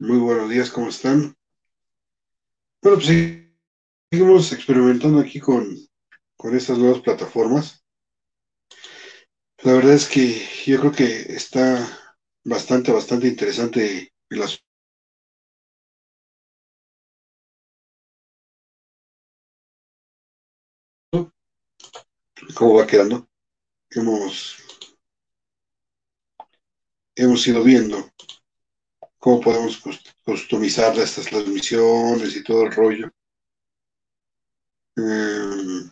Muy buenos días, ¿cómo están? Bueno, pues seguimos experimentando aquí con, con estas nuevas plataformas. La verdad es que yo creo que está bastante, bastante interesante el asunto, cómo va quedando. Hemos, hemos ido viendo cómo podemos customizar estas transmisiones y todo el rollo. Eh,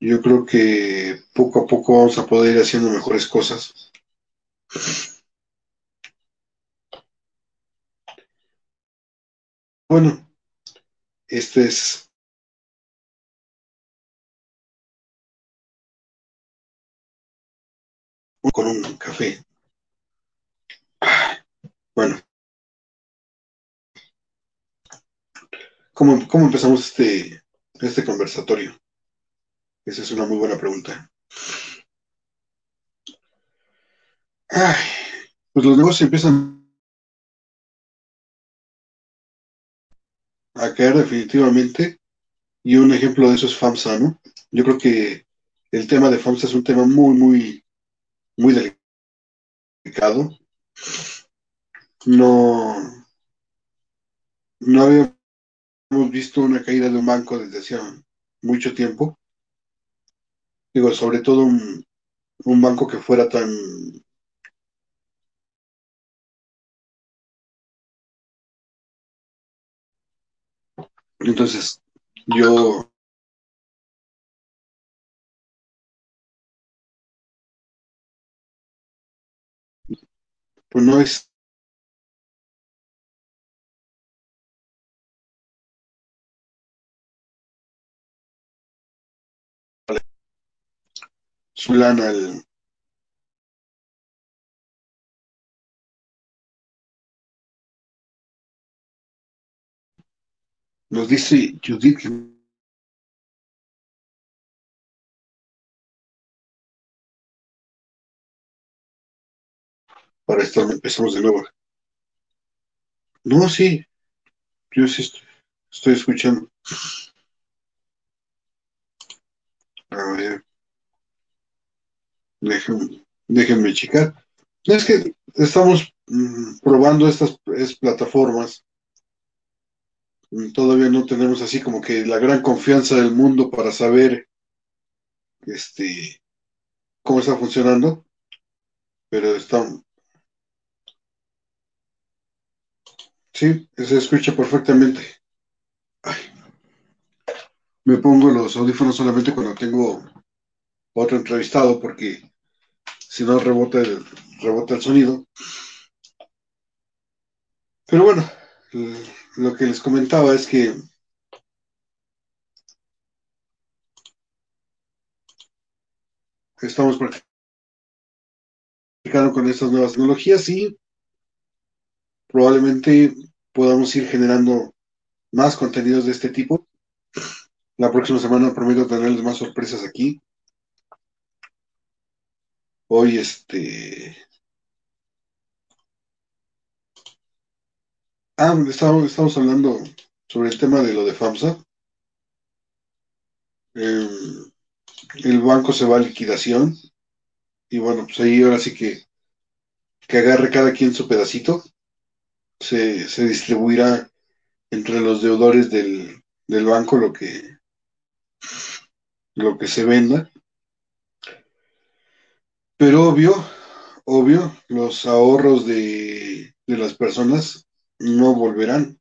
yo creo que poco a poco vamos a poder ir haciendo mejores cosas. Bueno, este es con un café. Bueno, ¿cómo, cómo empezamos este, este conversatorio? Esa es una muy buena pregunta. Ay, pues los negocios empiezan a caer definitivamente y un ejemplo de eso es FAMSA, ¿no? Yo creo que el tema de FAMSA es un tema muy, muy, muy delicado. No, no habíamos visto una caída de un banco desde hacía mucho tiempo. Digo, sobre todo un, un banco que fuera tan Entonces, yo pues no es su lana el, nos dice Judith para esto empezamos de nuevo. No, sí, yo sí estoy, estoy escuchando. A ver, déjenme, déjenme checar. Es que estamos mm, probando estas es, plataformas. Todavía no tenemos así como que la gran confianza del mundo para saber este cómo está funcionando, pero estamos, Sí, se escucha perfectamente. Me pongo los audífonos solamente cuando tengo otro entrevistado porque si no rebota el, rebota el sonido. Pero bueno, lo que les comentaba es que estamos practicando con estas nuevas tecnologías y probablemente podamos ir generando más contenidos de este tipo. La próxima semana prometo tenerles más sorpresas aquí. Hoy, este. Ah, estamos, estamos hablando sobre el tema de lo de FAMSA. Eh, el banco se va a liquidación. Y bueno, pues ahí ahora sí que, que agarre cada quien su pedacito se, se distribuirá entre los deudores del, del banco lo que, lo que se venda. Pero obvio, obvio, los ahorros de, de las personas no volverán.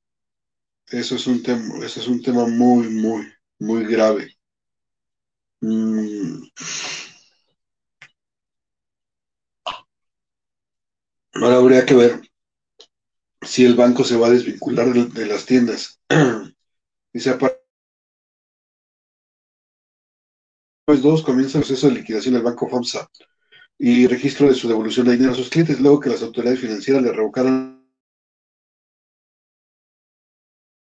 Eso es un tema, eso es un tema muy, muy, muy grave. Mm. Ahora habría que ver si el banco se va a desvincular de, las tiendas. Dice, pues dos, comienza el proceso de liquidación del banco FAMSA y registro de su devolución de dinero a sus clientes, luego que las autoridades financieras le revocaron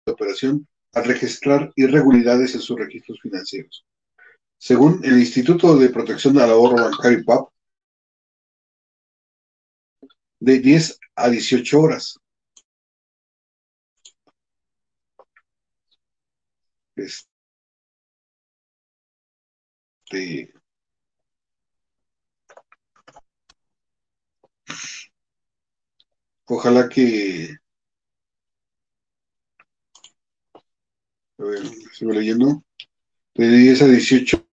la operación al registrar irregularidades en sus registros financieros. Según el Instituto de Protección al Ahorro Bancario PAP, de 10 a 18 horas. Este, ojalá que a ver, sigo leyendo de 10 a 18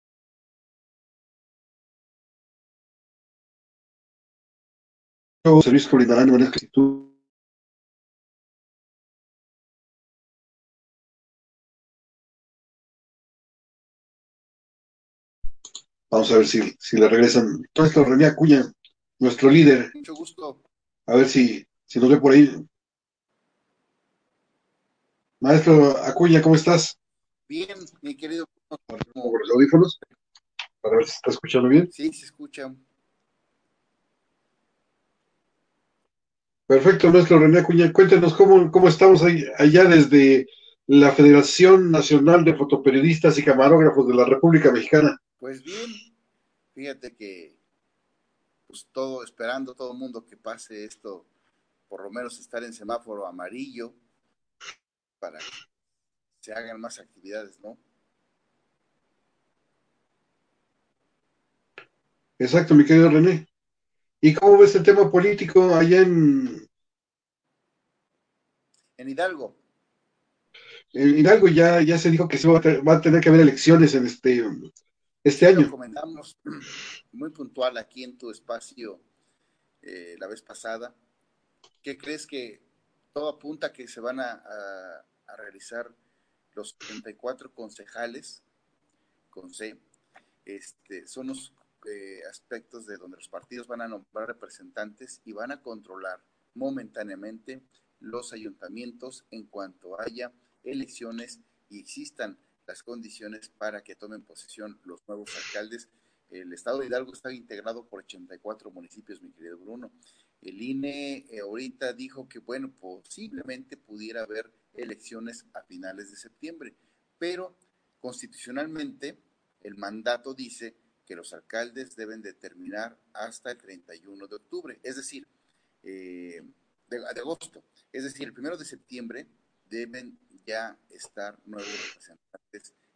servicios brindarán de manera Vamos a ver si, si le regresan. Esto, René Acuña, nuestro líder. Mucho gusto. A ver si, si nos ve por ahí. Maestro Acuña, ¿cómo estás? Bien, mi querido. Por los audífonos, para ver si está escuchando bien. Sí, se escucha. Perfecto, nuestro René Acuña. Cuéntenos cómo, cómo estamos ahí, allá desde la Federación Nacional de Fotoperiodistas y Camarógrafos de la República Mexicana. Pues bien, fíjate que pues todo, esperando todo el mundo que pase esto, por lo menos estar en semáforo amarillo para que se hagan más actividades, ¿no? Exacto, mi querido René. ¿Y cómo ves el tema político allá en... En Hidalgo. En Hidalgo ya, ya se dijo que se va a, va a tener que haber elecciones en este este año. Lo comentamos muy puntual aquí en tu espacio eh, la vez pasada. ¿Qué crees que todo apunta que se van a, a, a realizar los 34 concejales con C? Este, son los eh, aspectos de donde los partidos van a nombrar representantes y van a controlar momentáneamente los ayuntamientos en cuanto haya elecciones y existan las condiciones para que tomen posesión los nuevos alcaldes. El estado de Hidalgo está integrado por 84 municipios, mi querido Bruno. El INE eh, ahorita dijo que, bueno, posiblemente pudiera haber elecciones a finales de septiembre, pero constitucionalmente el mandato dice que los alcaldes deben determinar hasta el 31 de octubre, es decir, eh, de, de agosto. Es decir, el primero de septiembre deben ya estar nuevos representantes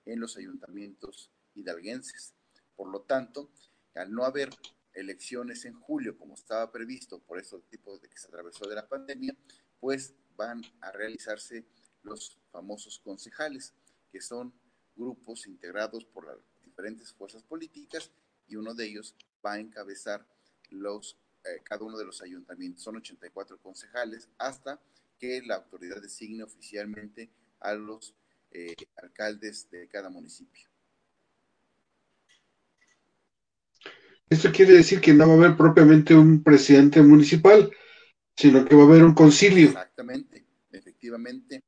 en los ayuntamientos hidalguenses. Por lo tanto, al no haber elecciones en julio como estaba previsto por estos tipos de que se atravesó de la pandemia, pues van a realizarse los famosos concejales, que son grupos integrados por las diferentes fuerzas políticas y uno de ellos va a encabezar los, eh, cada uno de los ayuntamientos. Son 84 concejales hasta que la autoridad designe oficialmente a los eh, alcaldes de cada municipio. Esto quiere decir que no va a haber propiamente un presidente municipal, sino que va a haber un concilio. Exactamente, efectivamente.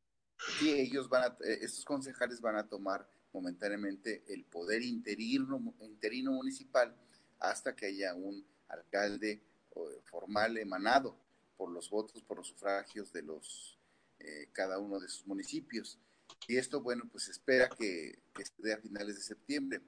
Y ellos van a, eh, estos concejales van a tomar momentáneamente el poder interino, interino municipal hasta que haya un alcalde formal emanado por los votos, por los sufragios de los eh, cada uno de sus municipios. Y esto, bueno, pues espera que, que se dé a finales de septiembre.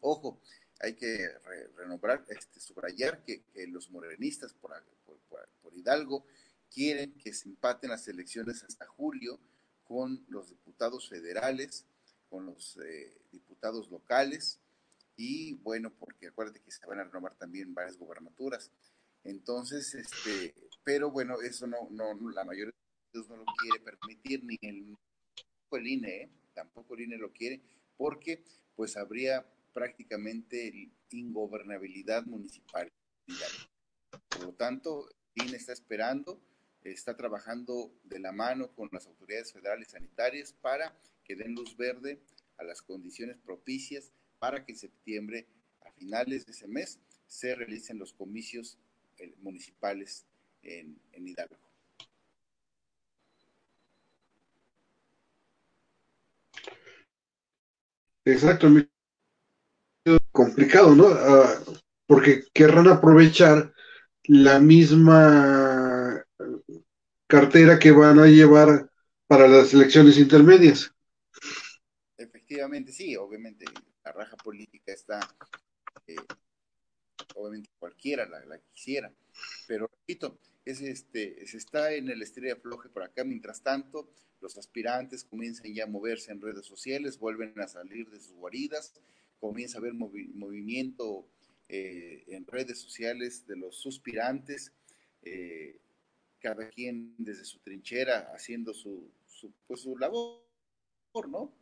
Ojo, hay que re, renombrar, este, subrayar que, que los morenistas por, por, por, Hidalgo quieren que se empaten las elecciones hasta julio con los diputados federales, con los eh, diputados locales y bueno, porque acuérdate que se van a renovar también varias gobernaturas. Entonces, este, pero bueno, eso no, no, la mayoría de los no lo quiere permitir, ni el, el INE, ¿eh? tampoco el INE lo quiere, porque pues habría prácticamente ingobernabilidad municipal. Por lo tanto, el INE está esperando, está trabajando de la mano con las autoridades federales sanitarias para que den luz verde a las condiciones propicias para que en septiembre, a finales de ese mes, se realicen los comicios eh, municipales en, en Hidalgo. Exacto, complicado, ¿no? Uh, porque querrán aprovechar la misma cartera que van a llevar para las elecciones intermedias. Efectivamente, sí, obviamente la raja política está eh, obviamente cualquiera la, quisiera, pero repito, es este, se está en el estrella floje por acá, mientras tanto, los aspirantes comienzan ya a moverse en redes sociales, vuelven a salir de sus guaridas, comienza a haber movimiento eh, en redes sociales de los suspirantes, eh, cada quien desde su trinchera haciendo su, su, pues, su labor, ¿no?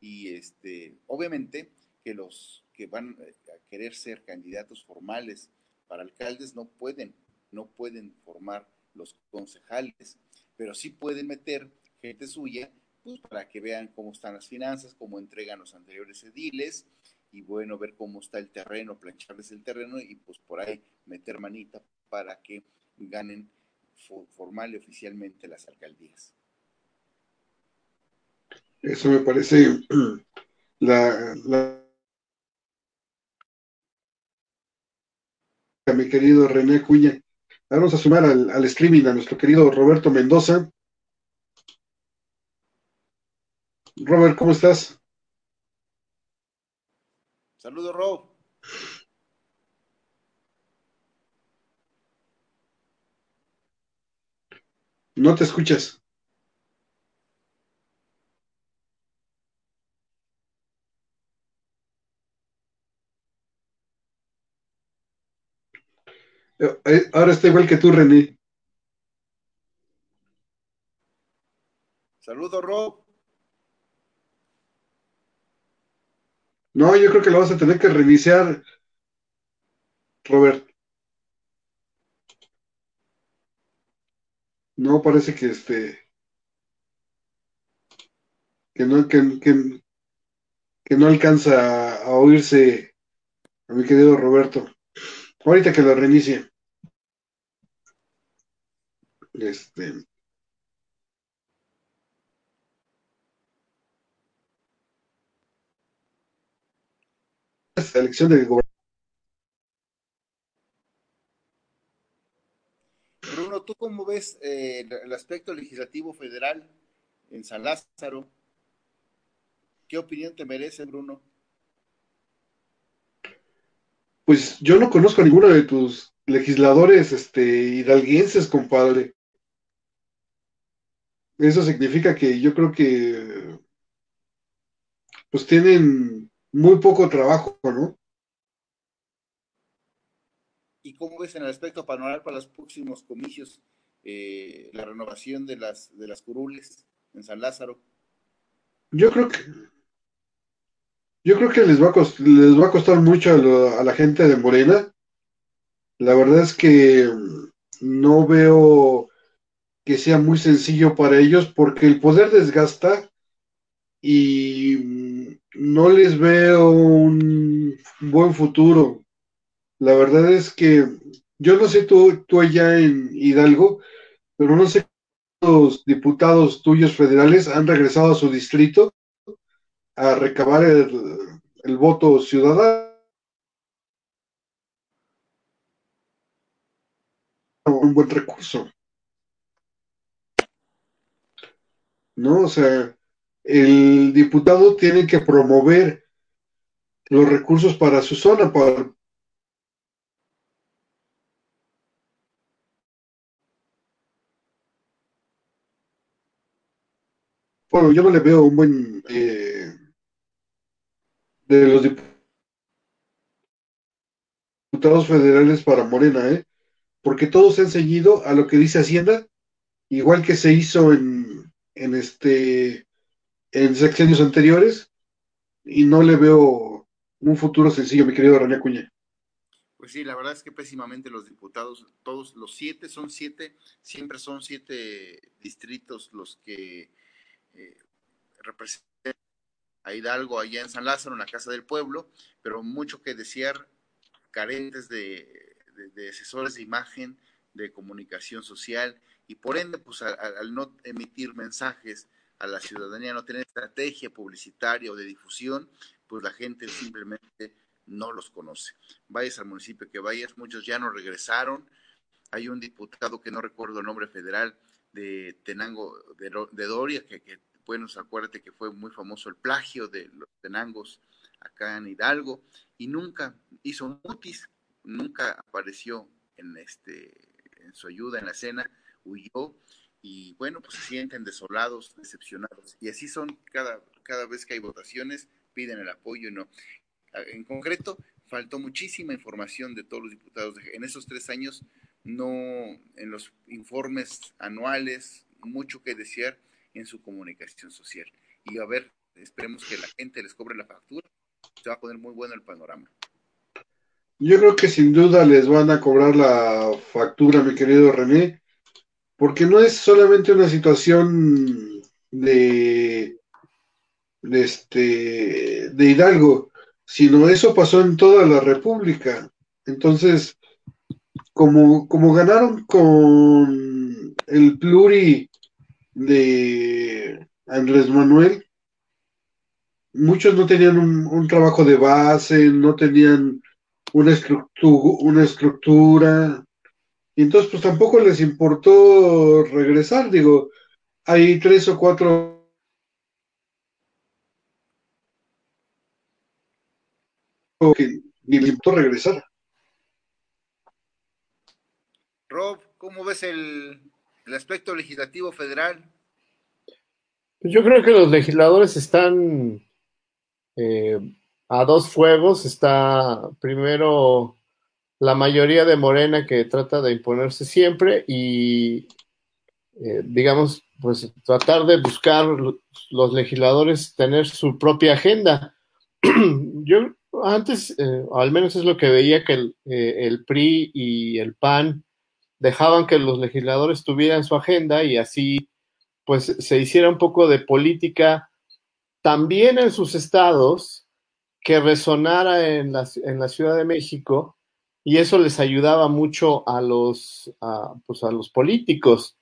Y este, obviamente que los que van a querer ser candidatos formales para alcaldes no pueden, no pueden formar los concejales, pero sí pueden meter gente suya, pues para que vean cómo están las finanzas, cómo entregan los anteriores ediles, y bueno, ver cómo está el terreno, plancharles el terreno y pues por ahí meter manita para que ganen formal y oficialmente las alcaldías. Eso me parece la, mi querido René Cuña. Vamos a sumar al, al streaming a nuestro querido Roberto Mendoza. Robert, ¿cómo estás? Saludos, Rob. No te escuchas. Ahora está igual que tú, René. Saludos, Rob. No, yo creo que lo vas a tener que reiniciar, Robert. No, parece que este. que no, que, que, no alcanza a oírse a mi querido Roberto. Ahorita que lo reinicie. Este. elección de Bruno, ¿tú cómo ves eh, el aspecto legislativo federal en San Lázaro? ¿Qué opinión te merece, Bruno? Pues yo no conozco a ninguno de tus legisladores este, hidalguenses, compadre. Eso significa que yo creo que pues tienen muy poco trabajo, ¿no? ¿Y cómo ves en el aspecto panorama para los próximos comicios eh, la renovación de las, de las curules en San Lázaro? Yo creo que yo creo que les va a costar, les va a costar mucho a, a la gente de Morena. La verdad es que no veo que sea muy sencillo para ellos porque el poder desgasta y no les veo un buen futuro. La verdad es que yo no sé tú, tú allá en Hidalgo, pero no sé cuántos diputados tuyos federales han regresado a su distrito a recabar el, voto ciudadano. Un buen recurso. ¿No? O sea, el diputado tiene que promover los recursos para su zona, para, bueno, yo no le veo un buen eh, de los diputados federales para Morena, ¿eh? porque todos han seguido a lo que dice Hacienda, igual que se hizo en, en este en sexenios anteriores y no le veo un futuro sencillo, mi querido René Cuña. Pues sí, la verdad es que pésimamente los diputados, todos los siete, son siete, siempre son siete distritos los que eh, representan a Hidalgo allá en San Lázaro, en la Casa del Pueblo, pero mucho que desear, carentes de, asesores de imagen, de comunicación social, y por ende, pues al no emitir mensajes a la ciudadanía, no tener estrategia publicitaria o de difusión, pues la gente simplemente no los conoce. Vayas al municipio que vayas, muchos ya no regresaron. Hay un diputado que no recuerdo el nombre federal de Tenango de, Doria, que, que, bueno, acuérdate que fue muy famoso el plagio de los Tenangos acá en Hidalgo, y nunca hizo mutis, nunca apareció en, este, en su ayuda en la escena, huyó y bueno, pues se sienten desolados, decepcionados. Y así son cada, cada vez que hay votaciones, piden el apoyo y no. En concreto, faltó muchísima información de todos los diputados. En esos tres años, no, en los informes anuales, mucho que desear en su comunicación social. Y a ver, esperemos que la gente les cobre la factura. Se va a poner muy bueno el panorama. Yo creo que sin duda les van a cobrar la factura, mi querido René, porque no es solamente una situación de, de, este, de Hidalgo, sino eso pasó en toda la República. Entonces, como, como ganaron con el pluri de Andrés Manuel, muchos no tenían un trabajo de base, no tenían una estructura, una estructura, y entonces pues tampoco les importó regresar, digo, hay tres o cuatro que ni les importó regresar. Rob, ¿cómo ves el, el aspecto legislativo federal? Pues yo creo que los legisladores están eh, a dos fuegos. Está primero la mayoría de Morena que trata de imponerse siempre y, eh, digamos, pues tratar de buscar los legisladores tener su propia agenda. Yo antes, eh, al menos es lo que veía que el, eh, el, PRI y el PAN dejaban que los legisladores tuvieran su agenda y así pues se hiciera un poco de política también en sus estados que resonara en la, en la Ciudad de México y eso les ayudaba mucho a los, pues a los políticos.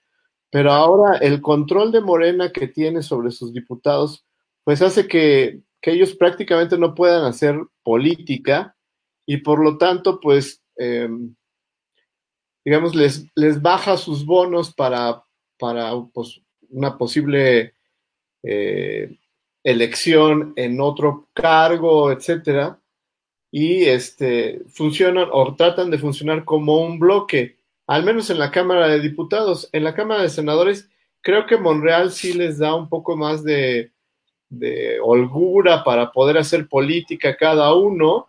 Pero ahora el control de Morena que tiene sobre sus diputados, pues hace que, que ellos prácticamente no puedan hacer política y por lo tanto, pues, eh, digamos, les, les baja sus bonos para, para pues, una posible eh, elección en otro cargo, etcétera, y este, funcionan o tratan de funcionar como un bloque, al menos en la Cámara de Diputados. En la Cámara de Senadores, creo que Monreal sí les da un poco más de, de holgura para poder hacer política cada uno,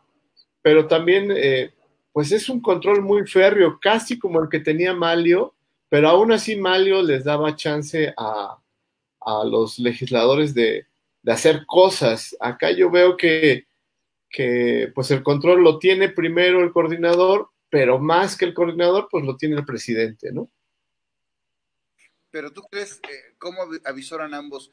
pero también, eh, pues es un control muy férreo, casi como el que tenía Malio, pero aún así Malio les daba chance a, a los legisladores de, de hacer cosas. Acá yo veo que, que pues el control lo tiene primero el coordinador, pero más que el coordinador, pues lo tiene el presidente, ¿no? Pero tú crees, eh, ¿cómo avisoran ambos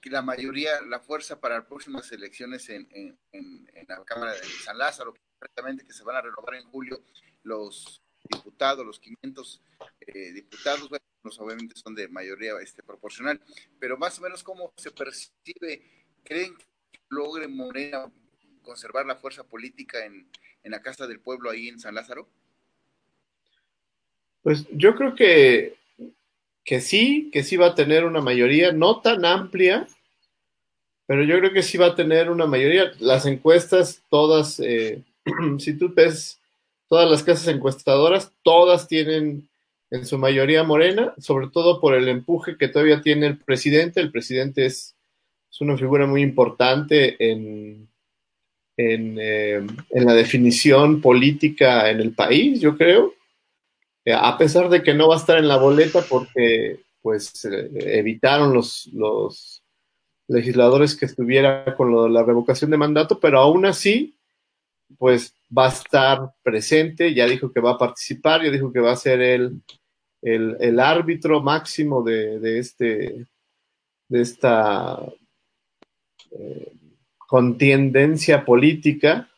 que la mayoría, la fuerza para las próximas elecciones en, en, la Cámara de San Lázaro, que se van a renovar en julio los diputados, los 500 eh, diputados, bueno, obviamente son de mayoría este, proporcional, pero más o menos cómo se percibe, ¿creen que logre Morena conservar la fuerza política en, en la Casa del Pueblo ahí en San Lázaro? Pues yo creo que, que sí, que sí va a tener una mayoría, no tan amplia, pero yo creo que sí va a tener una mayoría. Las encuestas, todas, eh, si tú ves todas las casas encuestadoras, todas tienen en su mayoría morena, sobre todo por el empuje que todavía tiene el presidente. El presidente es, es una figura muy importante en, en, eh, en, la definición política en el país, yo creo. Eh, a pesar de que no va a estar en la boleta porque pues eh, evitaron los, los legisladores que estuviera con lo la revocación de mandato, pero aún así, pues va a estar presente, ya dijo que va a participar, ya dijo que va a ser el, el, árbitro máximo de, de, este, de esta contiendencia política.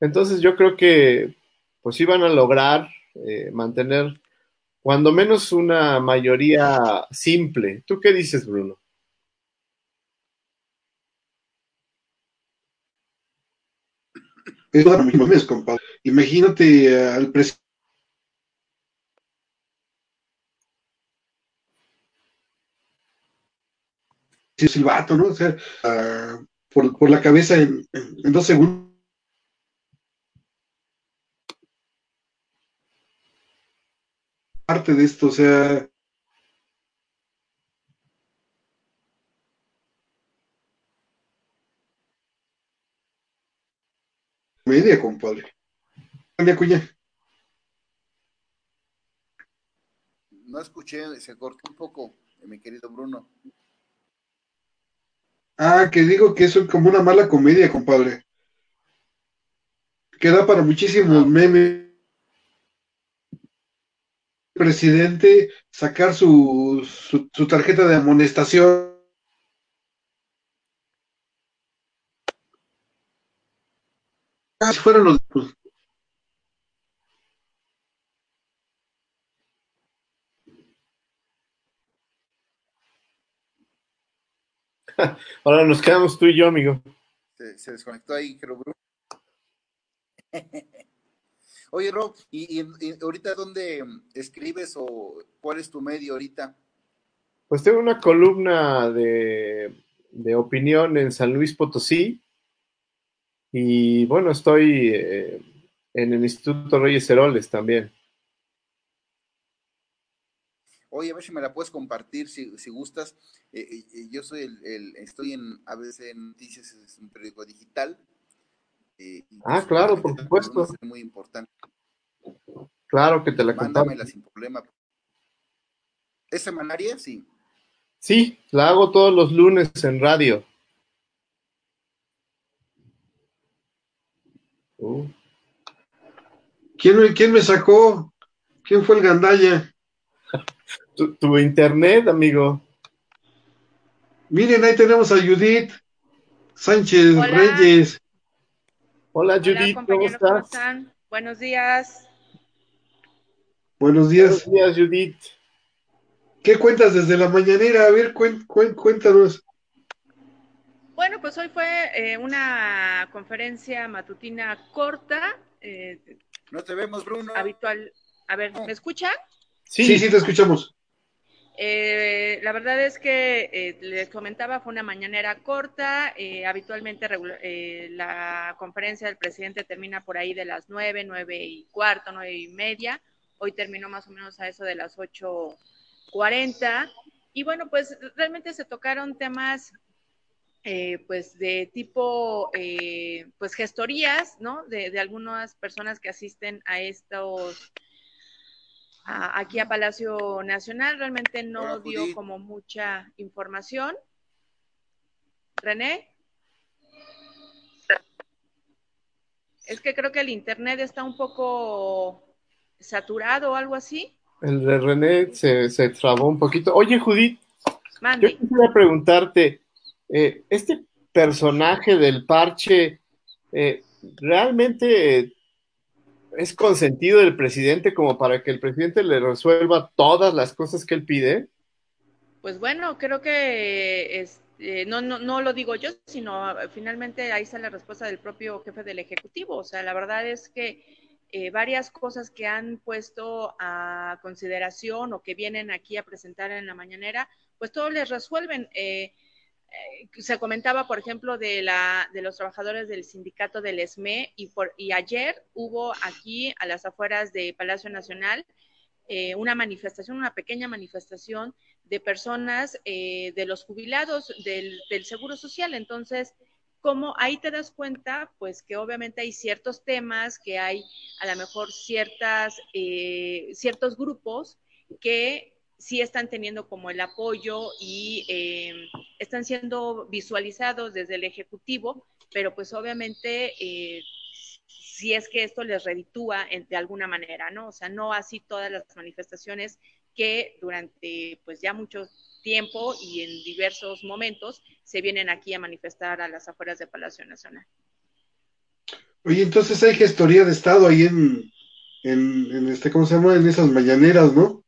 Entonces yo creo que pues iban a lograr eh, mantener cuando menos una mayoría simple. ¿Tú qué dices, Bruno? Es mismo, compadre. Imagínate al presidente silbato, ¿no? O sea, uh, por, por, la cabeza en, dos segundos. parte de esto, o sea, media, compadre. Cuña. No escuché, se cortó un poco, mi querido Bruno. Ah, que digo que es como una mala comedia, compadre. Queda para muchísimos ah, memes. Presidente sacar su, su, tarjeta de amonestación. fueron los Ahora nos quedamos tú y yo, amigo. Se, desconectó ahí, creo, Bruno. Oye, Rob, ¿y, ahorita dónde escribes o cuál es tu medio ahorita? Pues tengo una columna de, opinión en San Luis Potosí y bueno, estoy eh, en el Instituto Reyes Heroles también. Oye, a ver si me la puedes compartir si, si gustas. Eh, eh, eh, yo soy el, estoy en ABC Noticias, es un periódico digital. ah, pues, claro, por supuesto. Es muy importante. Claro que te la Mándamela sin problema. ¿Es semanaria? Sí. Sí, la hago todos los lunes en radio. Uh. ¿Quién, ¿Quién me sacó? ¿Quién fue el gandalla? Tu, internet, amigo. Miren, ahí tenemos a Judith Sánchez Reyes. Hola, Judith, ¿cómo estás? Buenos días. Buenos días. Buenos días, Judith. ¿Qué cuentas desde la mañanera? A ver, cuéntanos. Bueno, pues hoy fue eh, una conferencia matutina corta. Eh, no te vemos, Bruno. Habitual. A ver, ¿me escuchan? Sí, sí, te escuchamos. Eh, la verdad es que eh, les comentaba, fue una mañanera corta. Eh, habitualmente la conferencia del presidente termina por ahí de las nueve, nueve y cuarto, nueve y media. Hoy terminó más o menos a eso de las ocho cuarenta. Y bueno, pues realmente se tocaron temas pues de tipo, pues gestorías, ¿no? De, de algunas personas que asisten a estos aquí a Palacio Nacional. Realmente no dio como mucha información. René. Es que creo que el internet está un poco saturado o algo así. El de René se, se trabó un poquito. Oye, Judith, yo quisiera preguntarte, eh, este personaje del parche, eh, ¿realmente es consentido del presidente como para que el presidente le resuelva todas las cosas que él pide? Pues bueno, creo que este, no, no, no lo digo yo, sino finalmente ahí está la respuesta del propio jefe del Ejecutivo. O sea, la verdad es que eh, varias cosas que han puesto a consideración o que vienen aquí a presentar en la mañanera, pues todos les resuelven. Eh, eh, se comentaba, por ejemplo, de, la, de los trabajadores del sindicato del ESME y, por, y ayer hubo aquí a las afueras de Palacio Nacional eh, una manifestación, una pequeña manifestación de personas eh, de los jubilados del, del, Seguro Social. Entonces, como ahí te das cuenta, pues que obviamente hay ciertos temas, que hay a lo mejor ciertas, ciertos grupos que sí están teniendo como el apoyo y eh, están siendo visualizados desde el Ejecutivo, pero pues obviamente eh, si es que esto les reditúa de alguna manera, ¿no? O sea, no así todas las manifestaciones que durante pues ya mucho tiempo y en diversos momentos se vienen aquí a manifestar a las afueras de Palacio Nacional. Oye, entonces hay gestoría de Estado ahí en, en, este, ¿cómo se llama? En esas mañaneras, ¿no?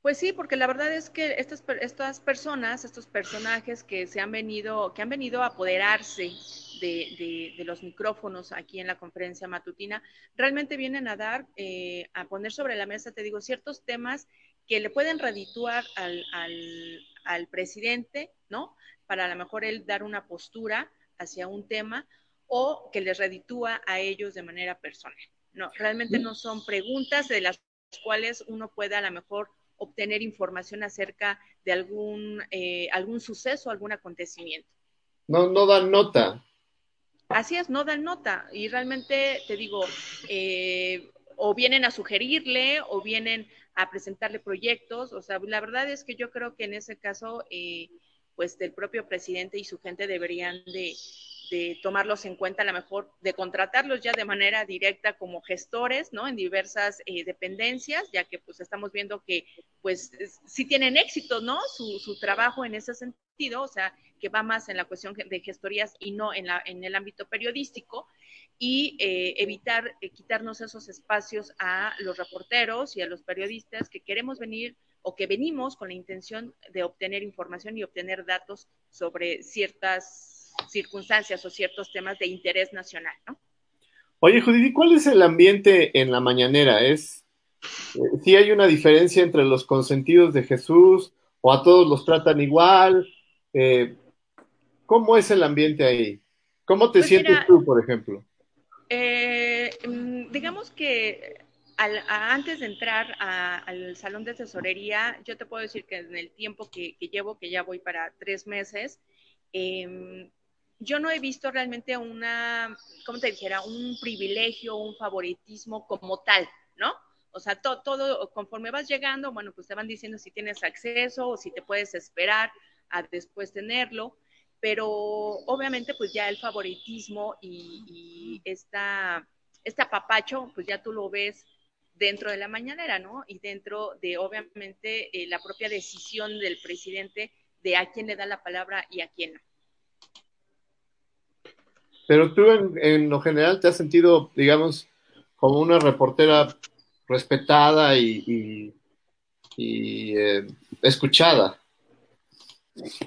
Pues sí, porque la verdad es que estas, estas personas, estos personajes que se han venido, que han venido a apoderarse de, los micrófonos aquí en la conferencia matutina, realmente vienen a dar, eh, a poner sobre la mesa, te digo, ciertos temas que le pueden redituar al, al presidente, ¿no? Para a lo mejor él dar una postura hacia un tema o que les reditúa a ellos de manera personal. No, realmente no son preguntas de las cuales uno puede a lo mejor obtener información acerca de algún, eh, algún suceso, algún acontecimiento. No, no dan nota. Así es, no dan nota. Y realmente te digo, eh, o vienen a sugerirle o vienen a presentarle proyectos. O sea, la verdad es que yo creo que en ese caso, eh, pues el propio presidente y su gente deberían de, de tomarlos en cuenta, a lo mejor de contratarlos ya de manera directa como gestores, ¿no? En diversas eh, dependencias, ya que pues estamos viendo que pues sí tienen éxito, ¿no? Su, su, trabajo en ese sentido, o sea, que va más en la cuestión de gestorías y no en, la, en el ámbito periodístico, y eh, evitar eh, quitarnos esos espacios a los reporteros y a los periodistas que queremos venir o que venimos con la intención de obtener información y obtener datos sobre ciertas circunstancias o ciertos temas de interés nacional, ¿no? Oye, Judith, ¿cuál es el ambiente en la mañanera? ¿Es eh, si hay una diferencia entre los consentidos de Jesús o a todos los tratan igual? Eh, ¿Cómo es el ambiente ahí? ¿Cómo te pues sientes tú, por ejemplo? Eh, mm, digamos que al, a, antes de entrar a, al salón de tesorería, yo te puedo decir que en el tiempo que, que llevo, que ya voy para tres meses, eh, yo no he visto realmente una, ¿cómo te dijera? Un privilegio, un favoritismo como tal, ¿no? O sea, todo, todo, conforme vas llegando, bueno, pues te van diciendo si tienes acceso o si te puedes esperar a después tenerlo, pero obviamente pues ya el favoritismo y, esta, este apapacho, pues ya tú lo ves dentro de la mañanera, ¿no? Y dentro de, obviamente, eh, la propia decisión del presidente de a quién le da la palabra y a quién no. Pero tú en, lo general te has sentido, digamos, como una reportera respetada y, eh, escuchada.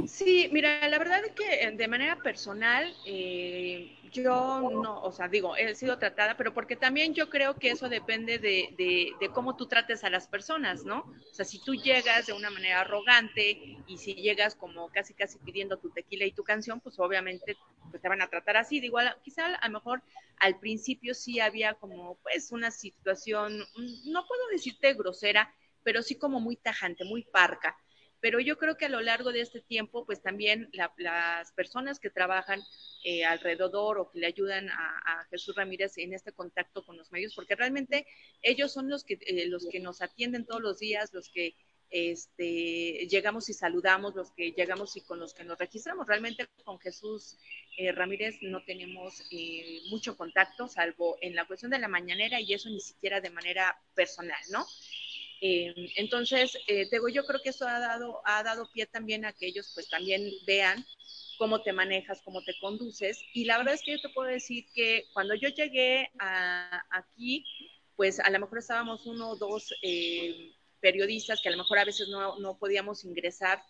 Sí, mira, la verdad es que de manera personal, eh, yo no, o sea, digo, he sido tratada, pero porque también yo creo que eso depende de, de, de, cómo tú trates a las personas, ¿no? O sea, si tú llegas de una manera arrogante y si llegas como casi, casi pidiendo tu tequila y tu canción, pues obviamente pues, te van a tratar así. Digo, quizá a lo mejor al principio sí había como, pues, una situación, no puedo decirte grosera, pero sí como muy tajante, muy parca pero yo creo que a lo largo de este tiempo, pues también la, las personas que trabajan eh, alrededor o que le ayudan a, Jesús Ramírez en este contacto con los medios, porque realmente ellos son los que, eh, los que nos atienden todos los días, los que este, llegamos y saludamos, los que llegamos y con los que nos registramos. Realmente con Jesús eh, Ramírez no tenemos eh, mucho contacto, salvo en la cuestión de la mañanera y eso ni siquiera de manera personal, ¿no? Eh, entonces, eh, digo, yo creo que eso ha dado, ha dado pie también a que ellos pues también vean cómo te manejas, cómo te conduces. Y la verdad es que yo te puedo decir que cuando yo llegué a, aquí, pues a lo mejor estábamos uno o dos eh, periodistas que a lo mejor a veces no, no podíamos ingresar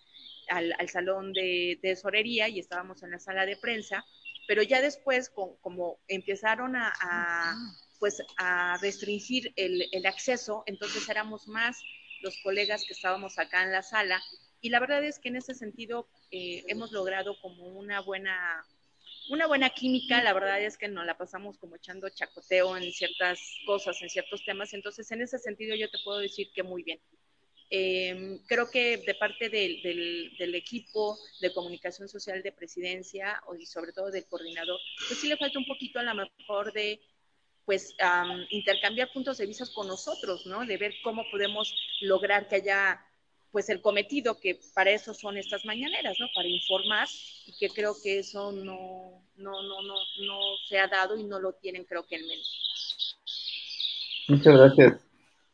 al, al salón de, de, tesorería y estábamos en la sala de prensa, pero ya después, como empezaron a, a pues a restringir el, el, acceso, entonces éramos más los colegas que estábamos acá en la sala. Y la verdad es que en ese sentido eh, hemos logrado como una buena una buena química, la verdad es que nos la pasamos como echando chacoteo en ciertas cosas, en ciertos temas, entonces en ese sentido yo te puedo decir que muy bien. Eh, creo que de parte del, del, equipo de comunicación social de presidencia y sobre todo del coordinador, pues sí le falta un poquito a lo mejor de pues um, intercambiar puntos de vista con nosotros, ¿no? De ver cómo podemos lograr que haya pues el cometido que para eso son estas mañaneras, ¿no? Para informar y que creo que eso no, no, no, no, no se ha dado y no lo tienen creo que en mente. Muchas gracias.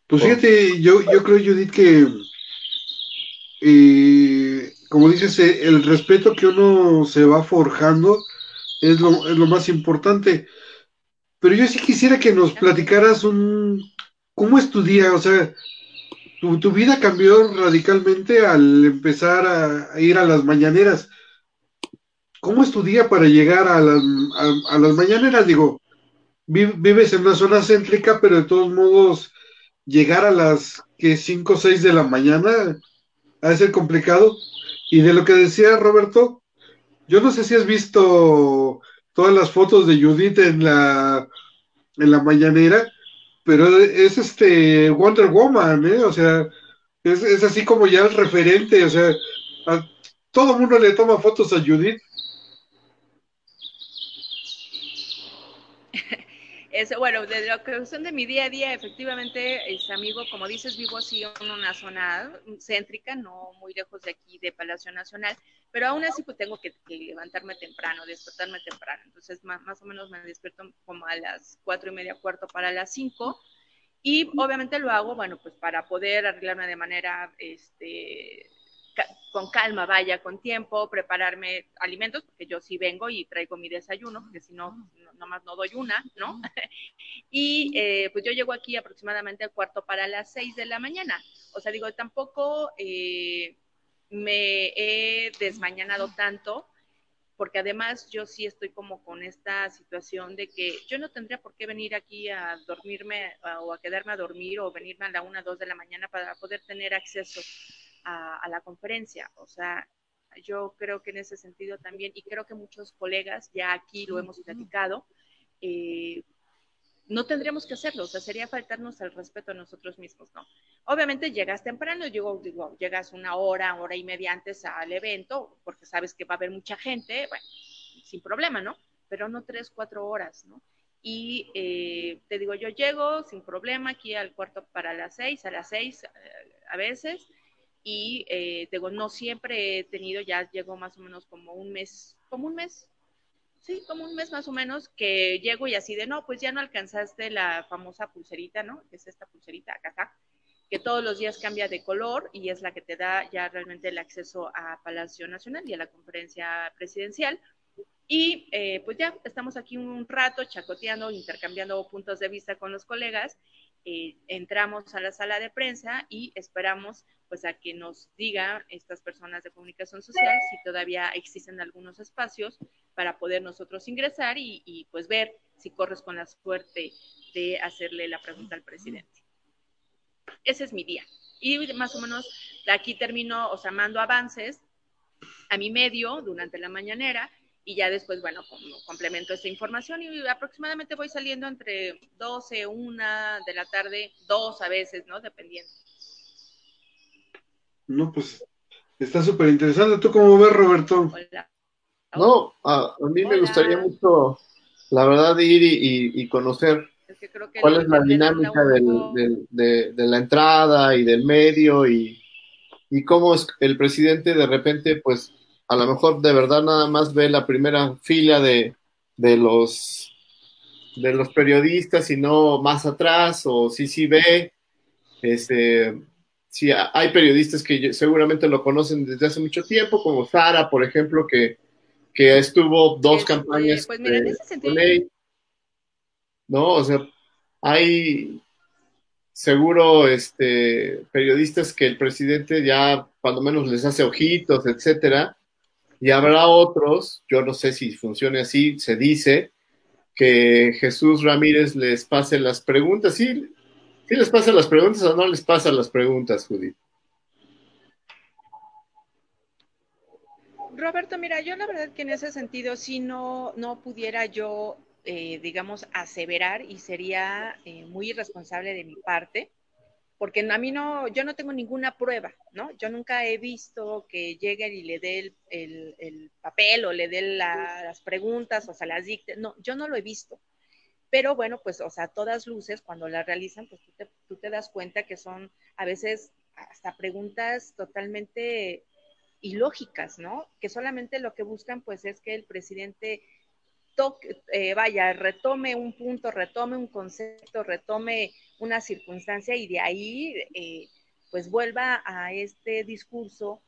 Pues fíjate, yo, yo creo, Judith, que eh, como dices, eh, el respeto que uno se va forjando es lo, es lo más importante. Pero yo sí quisiera que nos platicaras un cómo estudias, o sea, tu, tu, vida cambió radicalmente al empezar a, a, ir a las mañaneras. ¿Cómo estudia para llegar a las, a, a las mañaneras? Digo, vives en una zona céntrica, pero de todos modos, llegar a las que 5 o 6 de la mañana ha de ser complicado. Y de lo que decía Roberto, yo no sé si has visto todas las fotos de Judith en la, en la mañanera, pero es este Wonder Woman, ¿eh? O sea, es, es así como ya el referente, o sea, a, todo el mundo le toma fotos a Judith. Es, bueno, de lo que son de mi día a día, efectivamente, es amigo, como dices, vivo así en una zona céntrica, no muy lejos de aquí, de Palacio Nacional, pero aún así pues tengo que, que levantarme temprano, despertarme temprano. Entonces, más, más, o menos me despierto como a las cuatro y media, cuarto para las cinco. Y obviamente lo hago, bueno, pues para poder arreglarme de manera este, con calma, vaya, con tiempo, prepararme alimentos, porque yo sí vengo y traigo mi desayuno, porque si no, nomás no doy una, ¿no? y eh, pues yo llego aquí aproximadamente al cuarto para las seis de la mañana. O sea, digo, tampoco eh, me he desmañanado tanto, porque además yo sí estoy como con esta situación de que yo no tendría por qué venir aquí a dormirme o a quedarme a dormir o venirme a la una, dos de la mañana para poder tener acceso a, a, la conferencia. O sea, yo creo que en ese sentido también, y creo que muchos colegas ya aquí lo hemos platicado, eh, no tendríamos que hacerlo, o sea, sería faltarnos el respeto a nosotros mismos, ¿no? Obviamente llegas temprano, digo, digo, llegas una hora, hora y media antes al evento, porque sabes que va a haber mucha gente, bueno, sin problema, ¿no? Pero no tres, cuatro horas, ¿no? Y eh, te digo, yo llego sin problema aquí al cuarto para las seis, a las seis eh, a veces, y eh, digo, no siempre he tenido, ya llego más o menos como un mes, como un mes, sí, como un mes más o menos, que llego y así de, no, pues ya no alcanzaste la famosa pulserita, ¿no? Que es esta pulserita acá, acá, que todos los días cambia de color y es la que te da ya realmente el acceso a Palacio Nacional y a la conferencia presidencial. Y eh, pues ya estamos aquí un rato chacoteando, intercambiando puntos de vista con los colegas. Eh, entramos a la sala de prensa y esperamos pues a que nos diga estas personas de comunicación social si todavía existen algunos espacios para poder nosotros ingresar y, y pues ver si corres con la suerte de hacerle la pregunta al presidente. Ese es mi día. Y más o menos de aquí termino, o sea, mando avances a mi medio durante la mañanera y ya después, bueno, complemento esta información y aproximadamente voy saliendo entre 12, 1 de la tarde, 2 a veces, ¿no? Dependiendo. No, pues está súper interesante. ¿Tú cómo ves, Roberto? Hola. No, a, a mí Hola. me gustaría mucho, la verdad, ir y, y, y conocer es que que cuál es la dinámica del, del, de, de, la entrada y del medio y, y cómo es el presidente de repente, pues, a lo mejor de verdad nada más ve la primera fila de, de los de los periodistas y no más atrás, o sí, sí ve, este, sí, hay periodistas que seguramente lo conocen desde hace mucho tiempo, como Sara, por ejemplo, que, que estuvo dos campañas pues mira, en ese sentido... con él. ¿No? O sea, hay seguro este, periodistas que el presidente ya cuando menos les hace ojitos, etcétera, y habrá otros, yo no sé si funcione así, se dice, que Jesús Ramírez les pase las preguntas. ¿Sí, ¿Sí les pasa las preguntas o no les pasan las preguntas, Judith? Roberto, mira, yo la verdad que en ese sentido sí no, no pudiera yo, eh, digamos, aseverar y sería eh, muy irresponsable de mi parte, porque a mí no, yo no tengo ninguna prueba, ¿no? Yo nunca he visto que lleguen y le dé el, el, el papel o le dé la, las preguntas o se las dicte, no, yo no lo he visto. Pero bueno, pues, o sea, todas luces, cuando las realizan, pues tú te, tú te das cuenta que son a veces hasta preguntas totalmente ilógicas, ¿no? Que solamente lo que buscan, pues, es que el presidente toque, eh, vaya, retome un punto, retome un concepto, retome una circunstancia y de ahí, eh, pues, vuelva a este discurso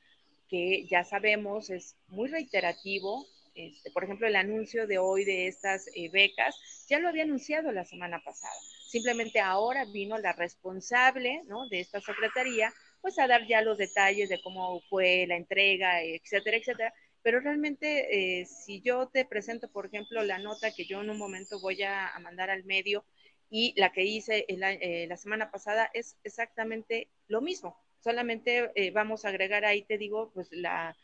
que ya sabemos es muy reiterativo, este, por ejemplo, el anuncio de hoy de estas eh, becas, ya lo había anunciado la semana pasada. Simplemente ahora vino la responsable de esta secretaría, pues a dar ya los detalles de cómo fue la entrega, etcétera, etcétera. Pero realmente, eh, si yo te presento, por ejemplo, la nota que yo en un momento voy a, mandar al medio y la que hice la, eh, la semana pasada es exactamente lo mismo. Solamente eh, vamos a agregar ahí, te digo, pues la,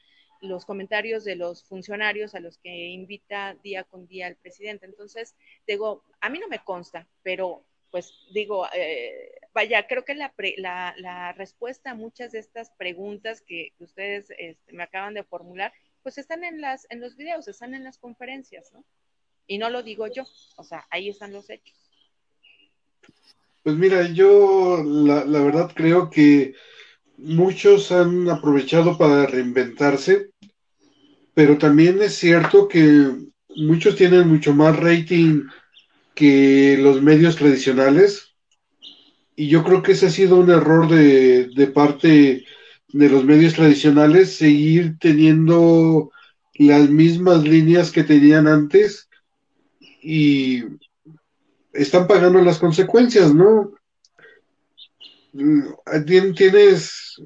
los comentarios de los funcionarios a los que invita día con día el presidente. Entonces, digo, a mí no me consta, pero pues digo, eh, vaya, creo que la, la, la, respuesta a muchas de estas preguntas que ustedes este, me acaban de formular, pues están en, las, en los videos, están en las conferencias, ¿no? Y no lo digo yo, o sea, ahí están los hechos. Pues mira, yo la, verdad creo que muchos han aprovechado para reinventarse, pero también es cierto que muchos tienen mucho más rating que los medios tradicionales. Y yo creo que ese ha sido un error de, de parte de los medios tradicionales, seguir teniendo las mismas líneas que tenían antes y están pagando las consecuencias, ¿no? Tienes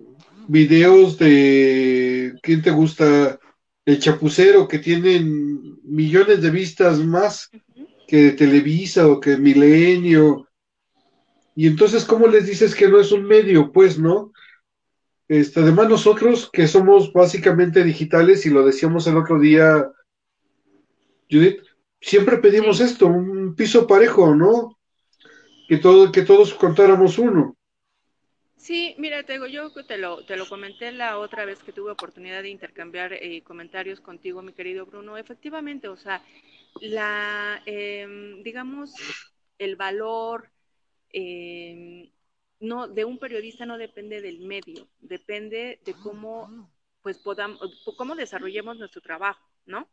videos de quién te gusta el chapucero que tienen millones de vistas más que Televisa o que Milenio. Y entonces, ¿cómo les dices que no es un medio? Pues, ¿no? Este, además, nosotros que somos básicamente digitales, y lo decíamos el otro día, Judith, siempre pedimos esto, un piso parejo, ¿no? Que, todo, que todos contáramos uno. Sí, mira, te digo, yo te lo, te lo comenté la otra vez que tuve oportunidad de intercambiar eh, comentarios contigo, mi querido Bruno. Efectivamente, o sea, la, eh, digamos, el valor eh, no, de un periodista no depende del medio, depende de cómo, pues, podamos, cómo desarrollemos nuestro trabajo, ¿no?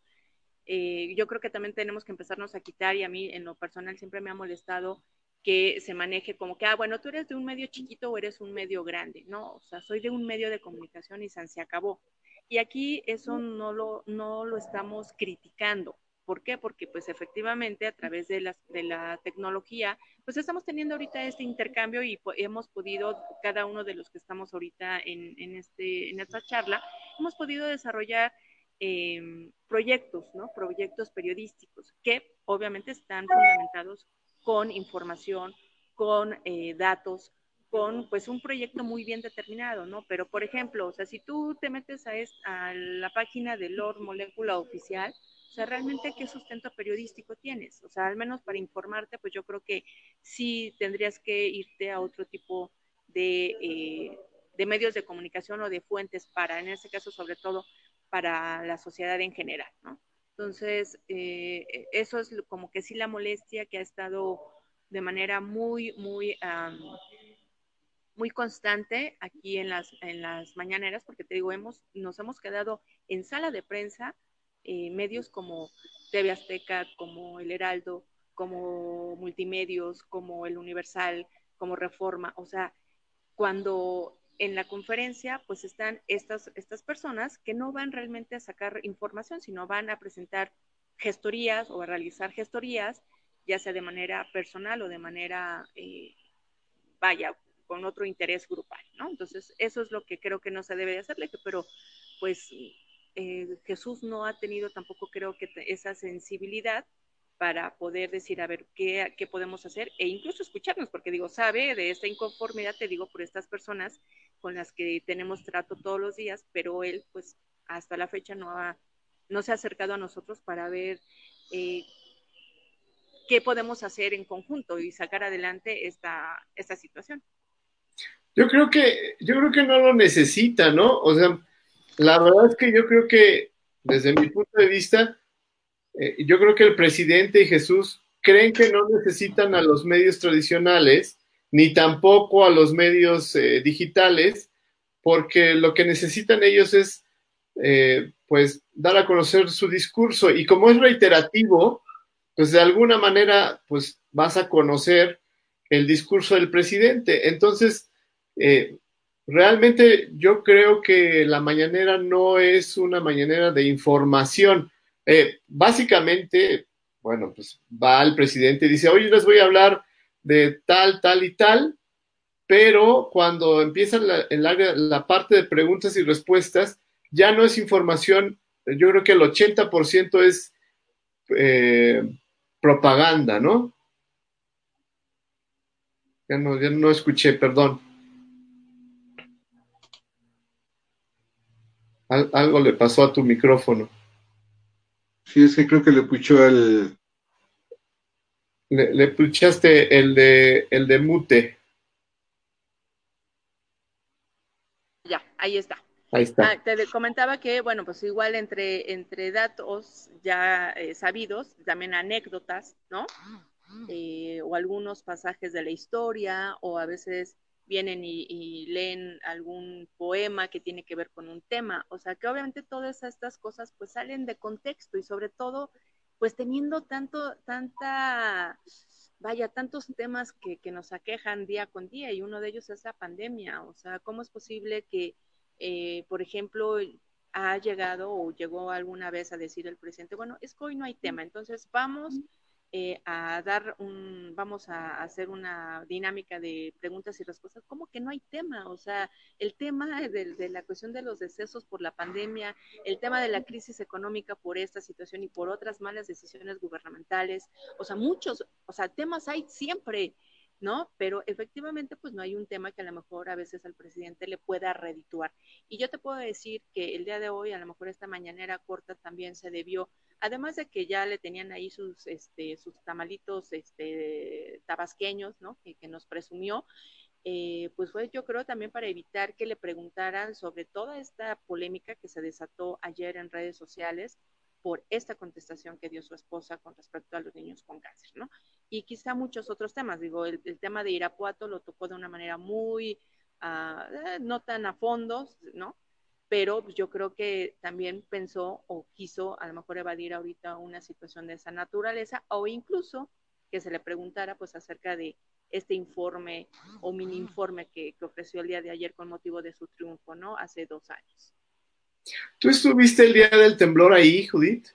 Eh, yo creo que también tenemos que empezarnos a quitar, y a mí en lo personal siempre me ha molestado que se maneje como que, ah, bueno, tú eres de un medio chiquito o eres un medio grande. No, o sea, soy de un medio de comunicación y se acabó. Y aquí eso no lo, no lo estamos criticando. ¿Por qué? Porque pues efectivamente a través de la, de la tecnología, pues estamos teniendo ahorita este intercambio y hemos podido, cada uno de los que estamos ahorita en, este, esta charla, hemos podido desarrollar eh, proyectos, ¿no? Proyectos periodísticos que obviamente están fundamentados con información, con eh, datos, con pues un proyecto muy bien determinado, ¿no? Pero por ejemplo, o sea, si tú te metes a, a la página de Lord Molecula oficial, o sea, realmente qué sustento periodístico tienes, o sea, al menos para informarte, pues yo creo que sí tendrías que irte a otro tipo de, eh, de medios de comunicación o de fuentes para, en este caso sobre todo, para la sociedad en general, ¿no? Entonces, eh, eso es como que sí la molestia que ha estado de manera muy, muy, muy constante aquí en las, en las mañaneras, porque te digo, hemos, nos hemos quedado en sala de prensa, eh, medios como TV Azteca, como El Heraldo, como Multimedios, como El Universal, como Reforma, o sea, cuando en la conferencia pues están estas, estas personas que no van realmente a sacar información, sino van a presentar gestorías o a realizar gestorías, ya sea de manera personal o de manera, eh, vaya, con otro interés grupal, ¿no? Entonces, eso es lo que creo que no se debe de hacerle, pero pues eh, Jesús no ha tenido tampoco creo que esa sensibilidad para poder decir, a ver, ¿qué, qué podemos hacer e incluso escucharnos, porque digo, sabe de esta inconformidad, te digo, por estas personas con las que tenemos trato todos los días, pero él, pues, hasta la fecha no, ha, no se ha acercado a nosotros para ver eh, qué podemos hacer en conjunto y sacar adelante esta, esta situación. Yo creo que, yo creo que no lo necesita, ¿no? O sea, la verdad es que yo creo que, desde mi punto de vista, eh, yo creo que el presidente y Jesús creen que no necesitan a los medios tradicionales, ni tampoco a los medios eh, digitales, porque lo que necesitan ellos es, eh, pues, dar a conocer su discurso. Y como es reiterativo, pues de alguna manera, pues, vas a conocer el discurso del presidente. Entonces, realmente yo creo que la mañanera no es una mañanera de información, eh, básicamente, bueno, pues va el presidente y dice, oye, les voy a hablar de tal, tal y tal, pero cuando empieza la, la parte de preguntas y respuestas, ya no es información, yo creo que el 80% es eh, propaganda, ¿no? Ya no, ya no escuché, perdón. Algo le pasó a tu micrófono. Sí, es que creo que le puchó al. Le, le puchaste el de, el de mute. Ya, ahí está. Ahí está. Ah, te comentaba que, bueno, pues igual entre, entre datos ya eh, sabidos, también anécdotas, ¿no? Eh, o algunos pasajes de la historia, o a veces vienen y, y, leen algún poema que tiene que ver con un tema. O sea, que obviamente todas estas cosas pues salen de contexto y sobre todo pues teniendo tanto, tanta, vaya, tantos temas que, que nos aquejan día con día y uno de ellos es la pandemia. O sea, ¿cómo es posible que, eh, por ejemplo, ha llegado o llegó alguna vez a decir el presidente, bueno, es que hoy no hay tema, entonces vamos eh, a dar un, vamos a hacer una dinámica de preguntas y respuestas, ¿cómo que no hay tema? O sea, el tema de, de, la cuestión de los decesos por la pandemia, el tema de la crisis económica por esta situación y por otras malas decisiones gubernamentales, o sea, muchos, o sea, temas hay siempre. ¿no? Pero efectivamente, pues no hay un tema que a lo mejor a veces al presidente le pueda redituar. Y yo te puedo decir que el día de hoy, a lo mejor esta mañanera corta también se debió, además de que ya le tenían ahí sus, este, sus tamalitos este, tabasqueños, ¿no? Que, nos presumió, eh, pues fue yo creo también para evitar que le preguntaran sobre toda esta polémica que se desató ayer en redes sociales por esta contestación que dio su esposa con respecto a los niños con cáncer, ¿no? Y quizá muchos otros temas, digo, el, el tema de Irapuato lo tocó de una manera muy, uh, no tan a fondo, ¿no? Pero yo creo que también pensó o quiso a lo mejor evadir ahorita una situación de esa naturaleza o incluso que se le preguntara pues acerca de este informe o mini informe que, que ofreció el día de ayer con motivo de su triunfo, ¿no? Hace dos años. ¿Tú estuviste el día del temblor ahí, Judith?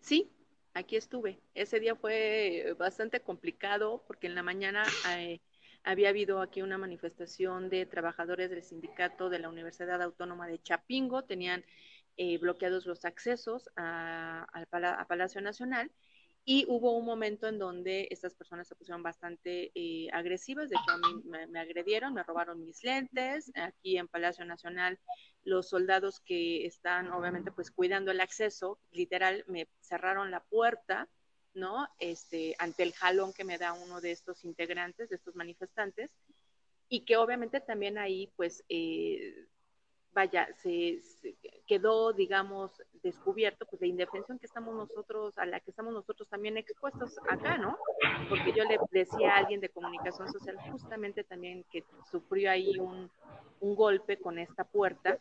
Sí, aquí estuve. Ese día fue bastante complicado porque en la mañana eh, había habido aquí una manifestación de trabajadores del sindicato de la Universidad Autónoma de Chapingo, tenían eh, bloqueados los accesos a, Palacio Nacional y hubo un momento en donde estas personas se pusieron bastante eh, agresivas, de hecho a mí me, me, agredieron, me robaron mis lentes, aquí en Palacio Nacional los soldados que están obviamente pues cuidando el acceso, literal me cerraron la puerta, ¿no? Este, ante el jalón que me da uno de estos integrantes, de estos manifestantes, y que obviamente también ahí pues eh, vaya, se, quedó, digamos, descubierto, pues la indefensión que estamos nosotros, a la que estamos nosotros también expuestos acá, ¿no? Porque yo le decía a alguien de comunicación social justamente también que sufrió ahí un, un golpe con esta puerta,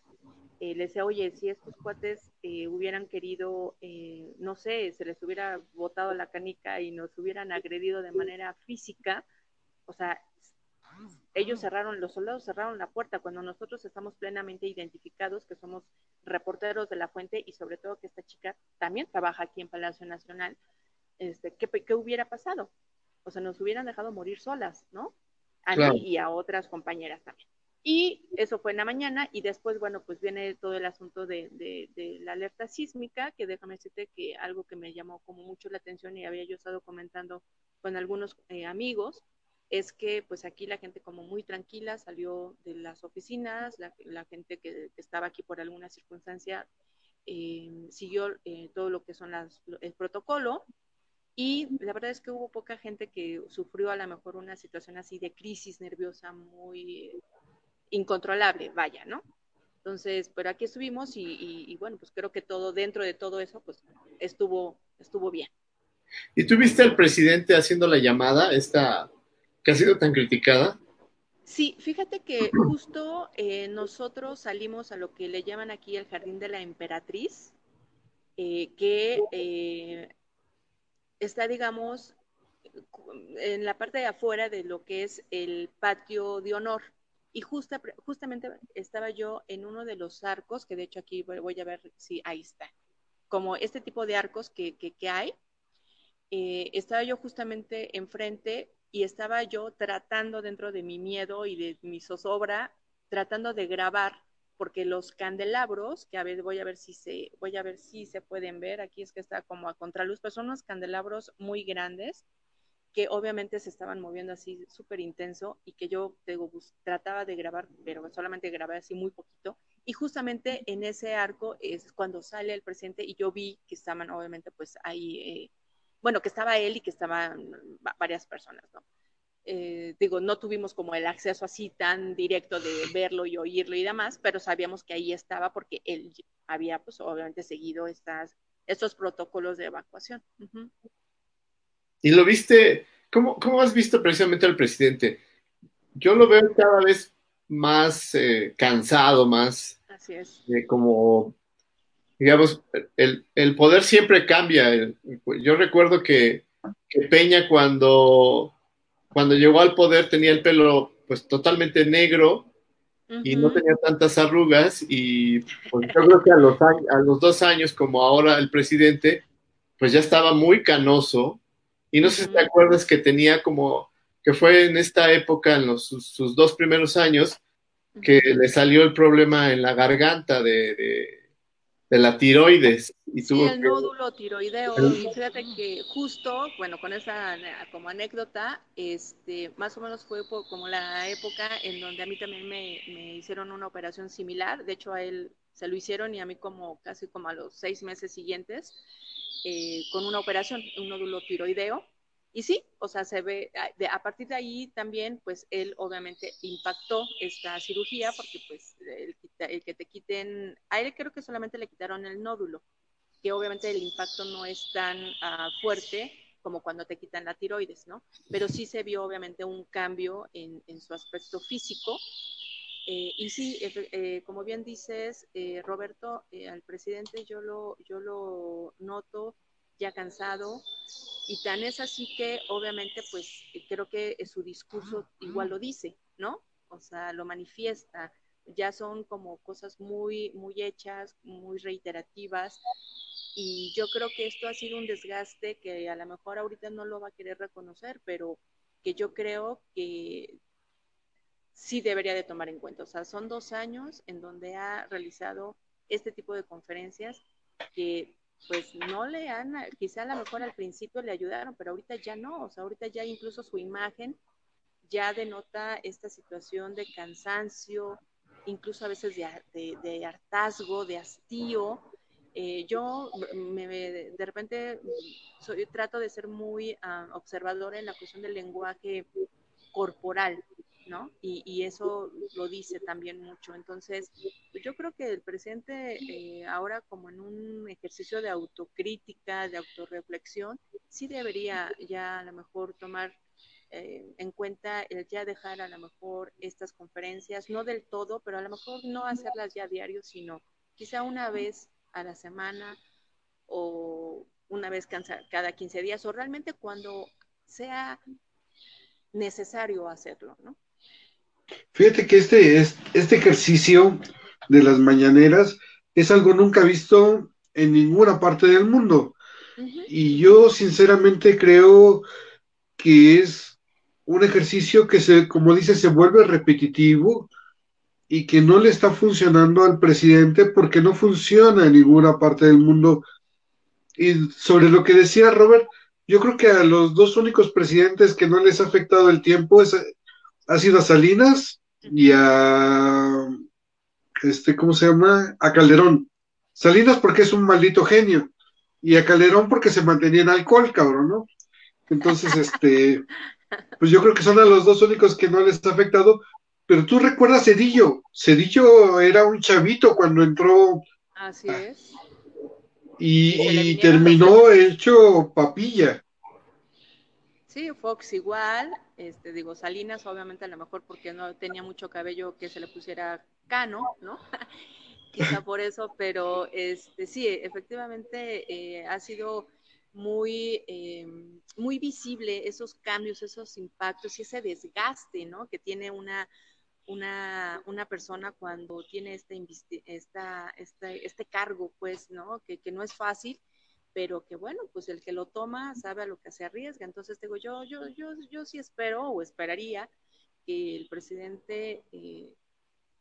eh, le decía, oye, si estos cuates eh, hubieran querido, eh, no sé, se les hubiera botado la canica y nos hubieran agredido de manera física, o sea, ellos cerraron, los soldados cerraron la puerta cuando nosotros estamos plenamente identificados que somos reporteros de la fuente y sobre todo que esta chica también trabaja aquí en Palacio Nacional, este, ¿qué, qué hubiera pasado? O sea, nos hubieran dejado morir solas, ¿no? A claro. mí y a otras compañeras también. Y eso fue en la mañana y después, bueno, pues viene todo el asunto de, la alerta sísmica, que déjame decirte que algo que me llamó como mucho la atención y había yo estado comentando con algunos eh, amigos, es que pues aquí la gente como muy tranquila salió de las oficinas, la, gente que, estaba aquí por alguna circunstancia eh, siguió eh, todo lo que son el protocolo y la verdad es que hubo poca gente que sufrió a lo mejor una situación así de crisis nerviosa muy incontrolable, vaya, ¿no? Entonces, pero aquí estuvimos y, y, y, bueno, pues creo que todo dentro de todo eso, pues estuvo, estuvo bien. ¿Y tú viste al presidente haciendo la llamada, esta que ha sido tan criticada? Sí, fíjate que justo eh, nosotros salimos a lo que le llaman aquí el Jardín de la Emperatriz, eh, que eh, está, digamos, en la parte de afuera de lo que es el patio de honor. Y justa, justamente estaba yo en uno de los arcos, que de hecho aquí voy a ver si ahí está, como este tipo de arcos que, que, hay. Eh, estaba yo justamente enfrente y estaba yo tratando dentro de mi miedo y de mi zozobra, tratando de grabar, porque los candelabros, que a ver, voy a ver si se, voy a ver si se pueden ver, aquí es que está como a contraluz, pero son unos candelabros muy grandes, que obviamente se estaban moviendo así súper intenso y que yo digo, pues, trataba de grabar, pero solamente grabé así muy poquito. Y justamente en ese arco es cuando sale el presidente y yo vi que estaban obviamente pues ahí eh, bueno, que estaba él y que estaban varias personas, ¿no? Eh, digo, no tuvimos como el acceso así tan directo de verlo y oírlo y demás, pero sabíamos que ahí estaba porque él había, pues, obviamente seguido estas, estos protocolos de evacuación. ¿Y lo viste? ¿Cómo, ¿Cómo has visto precisamente al presidente? Yo lo veo cada vez más eh, cansado, más Así es. Eh, como, digamos, el, el, poder siempre cambia. Yo recuerdo que, que Peña cuando cuando llegó al poder tenía el pelo pues totalmente negro y no tenía tantas arrugas y pues, yo creo que a los, a los dos años como ahora el presidente pues ya estaba muy canoso y no sé si te acuerdas que tenía como que fue en esta época en los, sus, dos primeros años que le salió el problema en la garganta de de la tiroides. Y sí, el nódulo tiroideo. Y fíjate que justo, bueno, con esa como anécdota, este, más o menos fue como la época en donde a mí también me, me, hicieron una operación similar. De hecho, a él se lo hicieron y a mí como casi como a los seis meses siguientes, eh, con una operación, un nódulo tiroideo. Y sí, o sea, se ve, a, partir de ahí también, pues él obviamente impactó esta cirugía porque pues el, que te quiten, a él creo que solamente le quitaron el nódulo, que obviamente el impacto no es tan uh, fuerte como cuando te quitan la tiroides, ¿no? Pero sí se vio obviamente un cambio en, en su aspecto físico. Eh, y sí, eh, como bien dices, eh, Roberto, al presidente yo lo, yo lo noto ya cansado, y tan es así que obviamente pues creo que su discurso igual lo dice, ¿no? O sea, lo manifiesta, ya son como cosas muy, muy hechas, muy reiterativas, y yo creo que esto ha sido un desgaste que a lo mejor ahorita no lo va a querer reconocer, pero que yo creo que sí debería de tomar en cuenta. O sea, son dos años en donde ha realizado este tipo de conferencias que pues no le han, quizá a lo mejor al principio le ayudaron, pero ahorita ya no, o sea, ahorita ya incluso su imagen ya denota esta situación de cansancio, incluso a veces de, hartazgo, de hastío. Eh, yo me, de repente soy, trato de ser muy uh, observadora en la cuestión del lenguaje corporal, ¿no? Y, eso lo dice también mucho. Entonces, yo creo que el presidente eh, ahora como en un ejercicio de autocrítica, de autorreflexión, sí debería ya a lo mejor tomar eh, en cuenta el ya dejar a lo mejor estas conferencias, no del todo, pero a lo mejor no hacerlas ya diario, sino quizá una vez a la semana o una vez cada 15 días o realmente cuando sea necesario hacerlo, ¿no? Fíjate que este, este ejercicio de las mañaneras es algo nunca visto en ninguna parte del mundo. Y yo sinceramente creo que es un ejercicio que se, como dice, se vuelve repetitivo y que no le está funcionando al presidente porque no funciona en ninguna parte del mundo. Y sobre lo que decía Robert, yo creo que a los dos únicos presidentes que no les ha afectado el tiempo es ha sido a Salinas y a este, ¿cómo se llama? A Calderón. Salinas porque es un maldito genio. Y a Calderón porque se mantenía en alcohol, cabrón, ¿no? Entonces, este, pues yo creo que son a los dos únicos que no les ha afectado. Pero tú recuerdas Cedillo. Cedillo era un chavito cuando entró. Así es. Y, y terminó hecho papilla. Sí, Fox igual, este, digo, Salinas obviamente a lo mejor porque no tenía mucho cabello que se le pusiera cano, ¿no? Quizá por eso, pero este, sí, efectivamente eh, ha sido muy, eh, muy visible esos cambios, esos impactos y ese desgaste, ¿no? Que tiene una, una, una persona cuando tiene este, esta, este, este cargo, pues, ¿no? Que, que no es fácil pero que bueno, pues el que lo toma sabe a lo que se arriesga. Entonces digo, yo, yo, yo, yo sí espero o esperaría que el presidente, eh,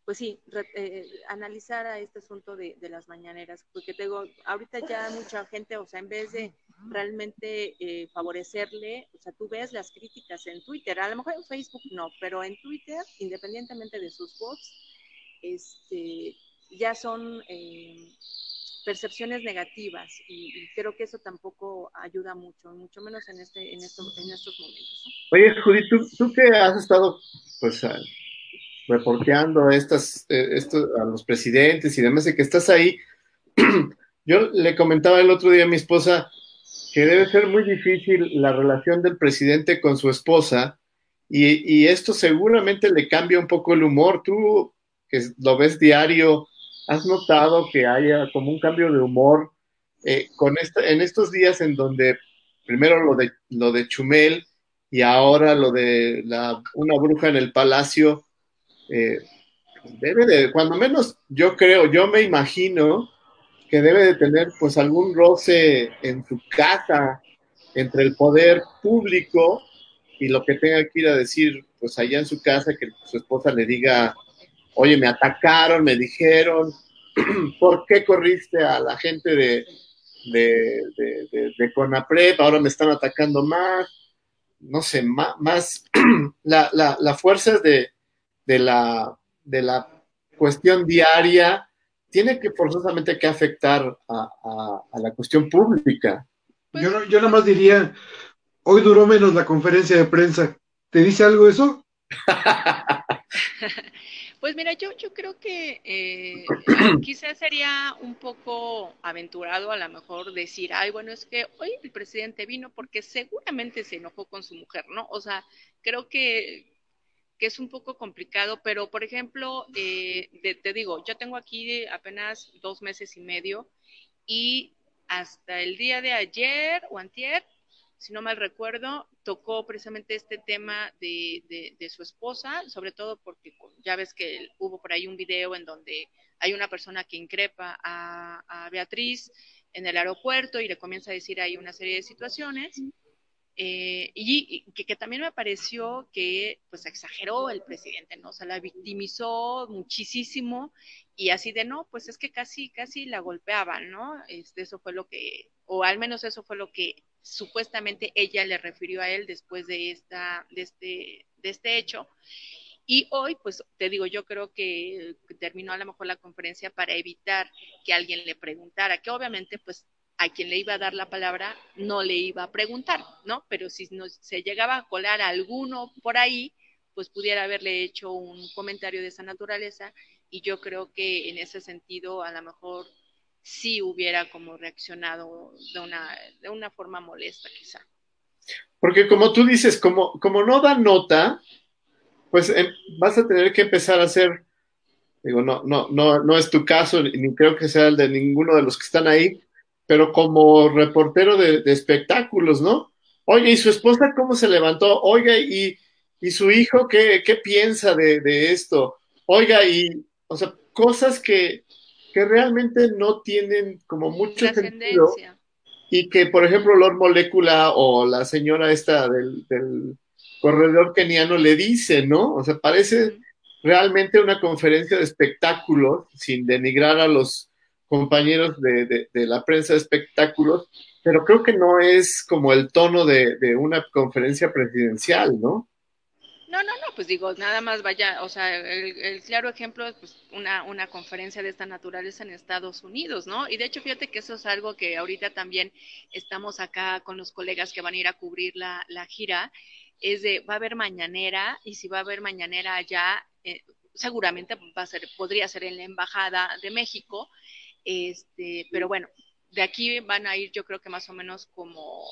pues sí, eh, analizara este asunto de, las mañaneras, porque digo, ahorita ya mucha gente, o sea, en vez de realmente eh, favorecerle, o sea, tú ves las críticas en Twitter, a lo mejor en Facebook no, pero en Twitter, independientemente de sus bots, este, ya son percepciones negativas y, creo que eso tampoco ayuda mucho, mucho menos en, este, en, estos, en estos momentos. Oye, Judith, ¿tú, que has estado pues reporteando estas, eh, a los presidentes y demás, y que estás ahí, yo le comentaba el otro día a mi esposa que debe ser muy difícil la relación del presidente con su esposa y, y esto seguramente le cambia un poco el humor. Tú que lo ves diario, ¿Has notado que haya como un cambio de humor eh, con esta, en estos días en donde primero lo de, lo de Chumel y ahora lo de la, una bruja en el palacio? Eh, debe de, cuando menos yo creo, yo me imagino que debe de tener pues algún roce en su casa entre el poder público y lo que tenga que ir a decir pues allá en su casa, que su esposa le diga oye, me atacaron, me dijeron, ¿por qué corriste a la gente de, de, de, Conapred? Ahora me están atacando más. No sé, más, la, la, la, fuerza de, de, la, de la cuestión diaria tiene que forzosamente que afectar a, a, la cuestión pública. Yo, yo nada más diría, hoy duró menos la conferencia de prensa. ¿Te dice algo eso? Pues mira, yo, yo creo que eh, quizás sería un poco aventurado a lo mejor decir, ay, bueno, es que hoy el presidente vino porque seguramente se enojó con su mujer, ¿no? O sea, creo que, que es un poco complicado, pero por ejemplo, eh, te digo, yo tengo aquí apenas dos meses y medio y hasta el día de ayer o antier si no mal recuerdo, tocó precisamente este tema de, de, su esposa, sobre todo porque ya ves que hubo por ahí un video en donde hay una persona que increpa a, a Beatriz en el aeropuerto y le comienza a decir ahí una serie de situaciones. Eh, y, que, que, también me pareció que pues exageró el presidente, ¿no? O sea, la victimizó muchísimo y así de no, pues es que casi, casi la golpeaban, ¿no? Este, eso fue lo que, o al menos eso fue lo que supuestamente ella le refirió a él después de, esta, de, este, de este hecho. Y hoy, pues te digo, yo creo que terminó a lo mejor la conferencia para evitar que alguien le preguntara, que obviamente pues a quien le iba a dar la palabra no le iba a preguntar, ¿no? Pero si no, se llegaba a colar a alguno por ahí, pues pudiera haberle hecho un comentario de esa naturaleza y yo creo que en ese sentido a lo mejor sí hubiera como reaccionado de una, de una forma molesta quizá. Porque como tú dices, como, como no da nota, pues eh, vas a tener que empezar a hacer, digo, no, no, no, no es tu caso, ni creo que sea el de ninguno de los que están ahí, pero como reportero de, espectáculos, ¿no? Oye, ¿y su esposa cómo se levantó? Oiga, ¿y, y su hijo qué, qué piensa de, de esto? Oiga, y, o sea, cosas que, que realmente no tienen como mucho sentido y que, por ejemplo, Lord Molecula o la señora esta del, corredor keniano le dice, ¿no? O sea, parece realmente una conferencia de espectáculos, sin denigrar a los compañeros de, la prensa de espectáculos, pero creo que no es como el tono de, de una conferencia presidencial, ¿no? No, no, no, pues digo, nada más vaya, o sea, el, claro ejemplo es pues, una, una conferencia de esta naturaleza en Estados Unidos, ¿no? Y de hecho, fíjate que eso es algo que ahorita también estamos acá con los colegas que van a ir a cubrir la, la gira, es de, va a haber mañanera, y si va a haber mañanera allá, eh, seguramente va a ser, podría ser en la Embajada de México, este, pero bueno, de aquí van a ir yo creo que más o menos como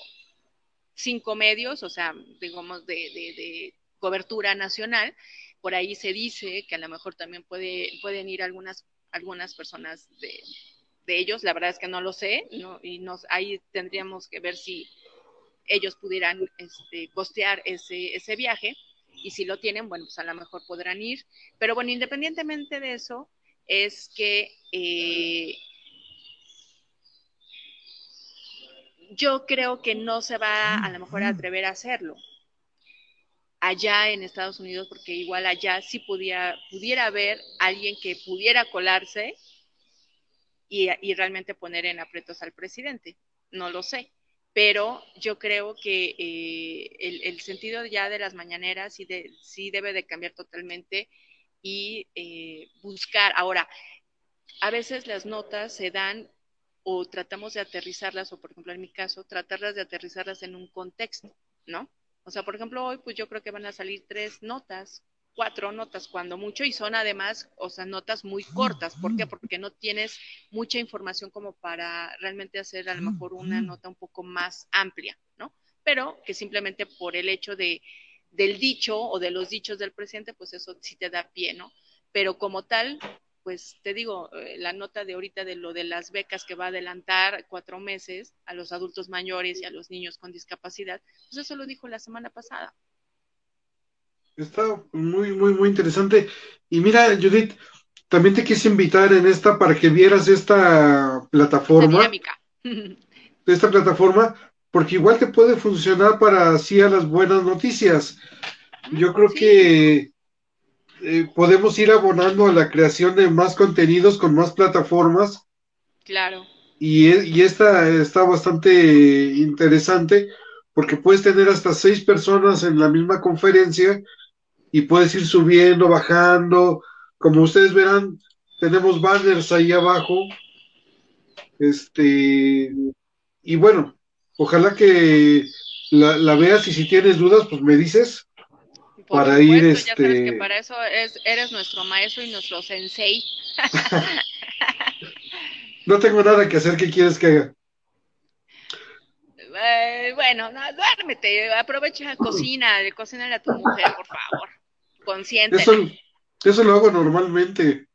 cinco medios, o sea, digamos, de, de, de cobertura nacional. Por ahí se dice que a lo mejor también puede, pueden ir algunas, algunas personas de, de ellos, la verdad es que no lo sé, ¿no? y nos, ahí tendríamos que ver si ellos pudieran este, costear ese, ese viaje, y si lo tienen, bueno, pues a lo mejor podrán ir. Pero bueno, independientemente de eso, es que eh, yo creo que no se va a lo mejor a atrever a hacerlo allá en Estados Unidos, porque igual allá sí pudiera, pudiera haber alguien que pudiera colarse y, realmente poner en aprietos al presidente. No lo sé, pero yo creo que eh, el, sentido ya de las mañaneras sí, de, sí debe de cambiar totalmente y eh, buscar. Ahora, a veces las notas se dan o tratamos de aterrizarlas, o por ejemplo en mi caso, tratarlas de aterrizarlas en un contexto, ¿no? O sea, por ejemplo, hoy pues yo creo que van a salir tres notas, cuatro notas cuando mucho y son además, o sea, notas muy cortas. ¿Por qué? Porque no tienes mucha información como para realmente hacer a lo mejor una nota un poco más amplia, ¿no? Pero que simplemente por el hecho de del dicho o de los dichos del presidente, pues eso sí te da pie, ¿no? Pero como tal, pues te digo, eh, la nota de ahorita de lo de las becas que va a adelantar cuatro meses a los adultos mayores y a los niños con discapacidad, pues eso lo dijo la semana pasada. Está muy, muy, muy interesante. Y mira, Judith, también te quise invitar en esta para que vieras esta plataforma. esta plataforma, porque igual te puede funcionar para así a las buenas noticias. Yo creo que eh, podemos ir abonando a la creación de más contenidos con más plataformas. Claro. Y, e, y esta está bastante interesante porque puedes tener hasta seis personas en la misma conferencia y puedes ir subiendo, bajando. Como ustedes verán, tenemos banners ahí abajo. Este, y bueno, ojalá que la, veas y si tienes dudas, pues me dices. Para ir este. para eso eres nuestro maestro y nuestro sensei. no tengo nada que hacer, ¿qué quieres que haga? Eh, bueno, no, duérmete, aprovecha, cocina, cocina a tu mujer, por favor consciente. Eso, lo hago normalmente.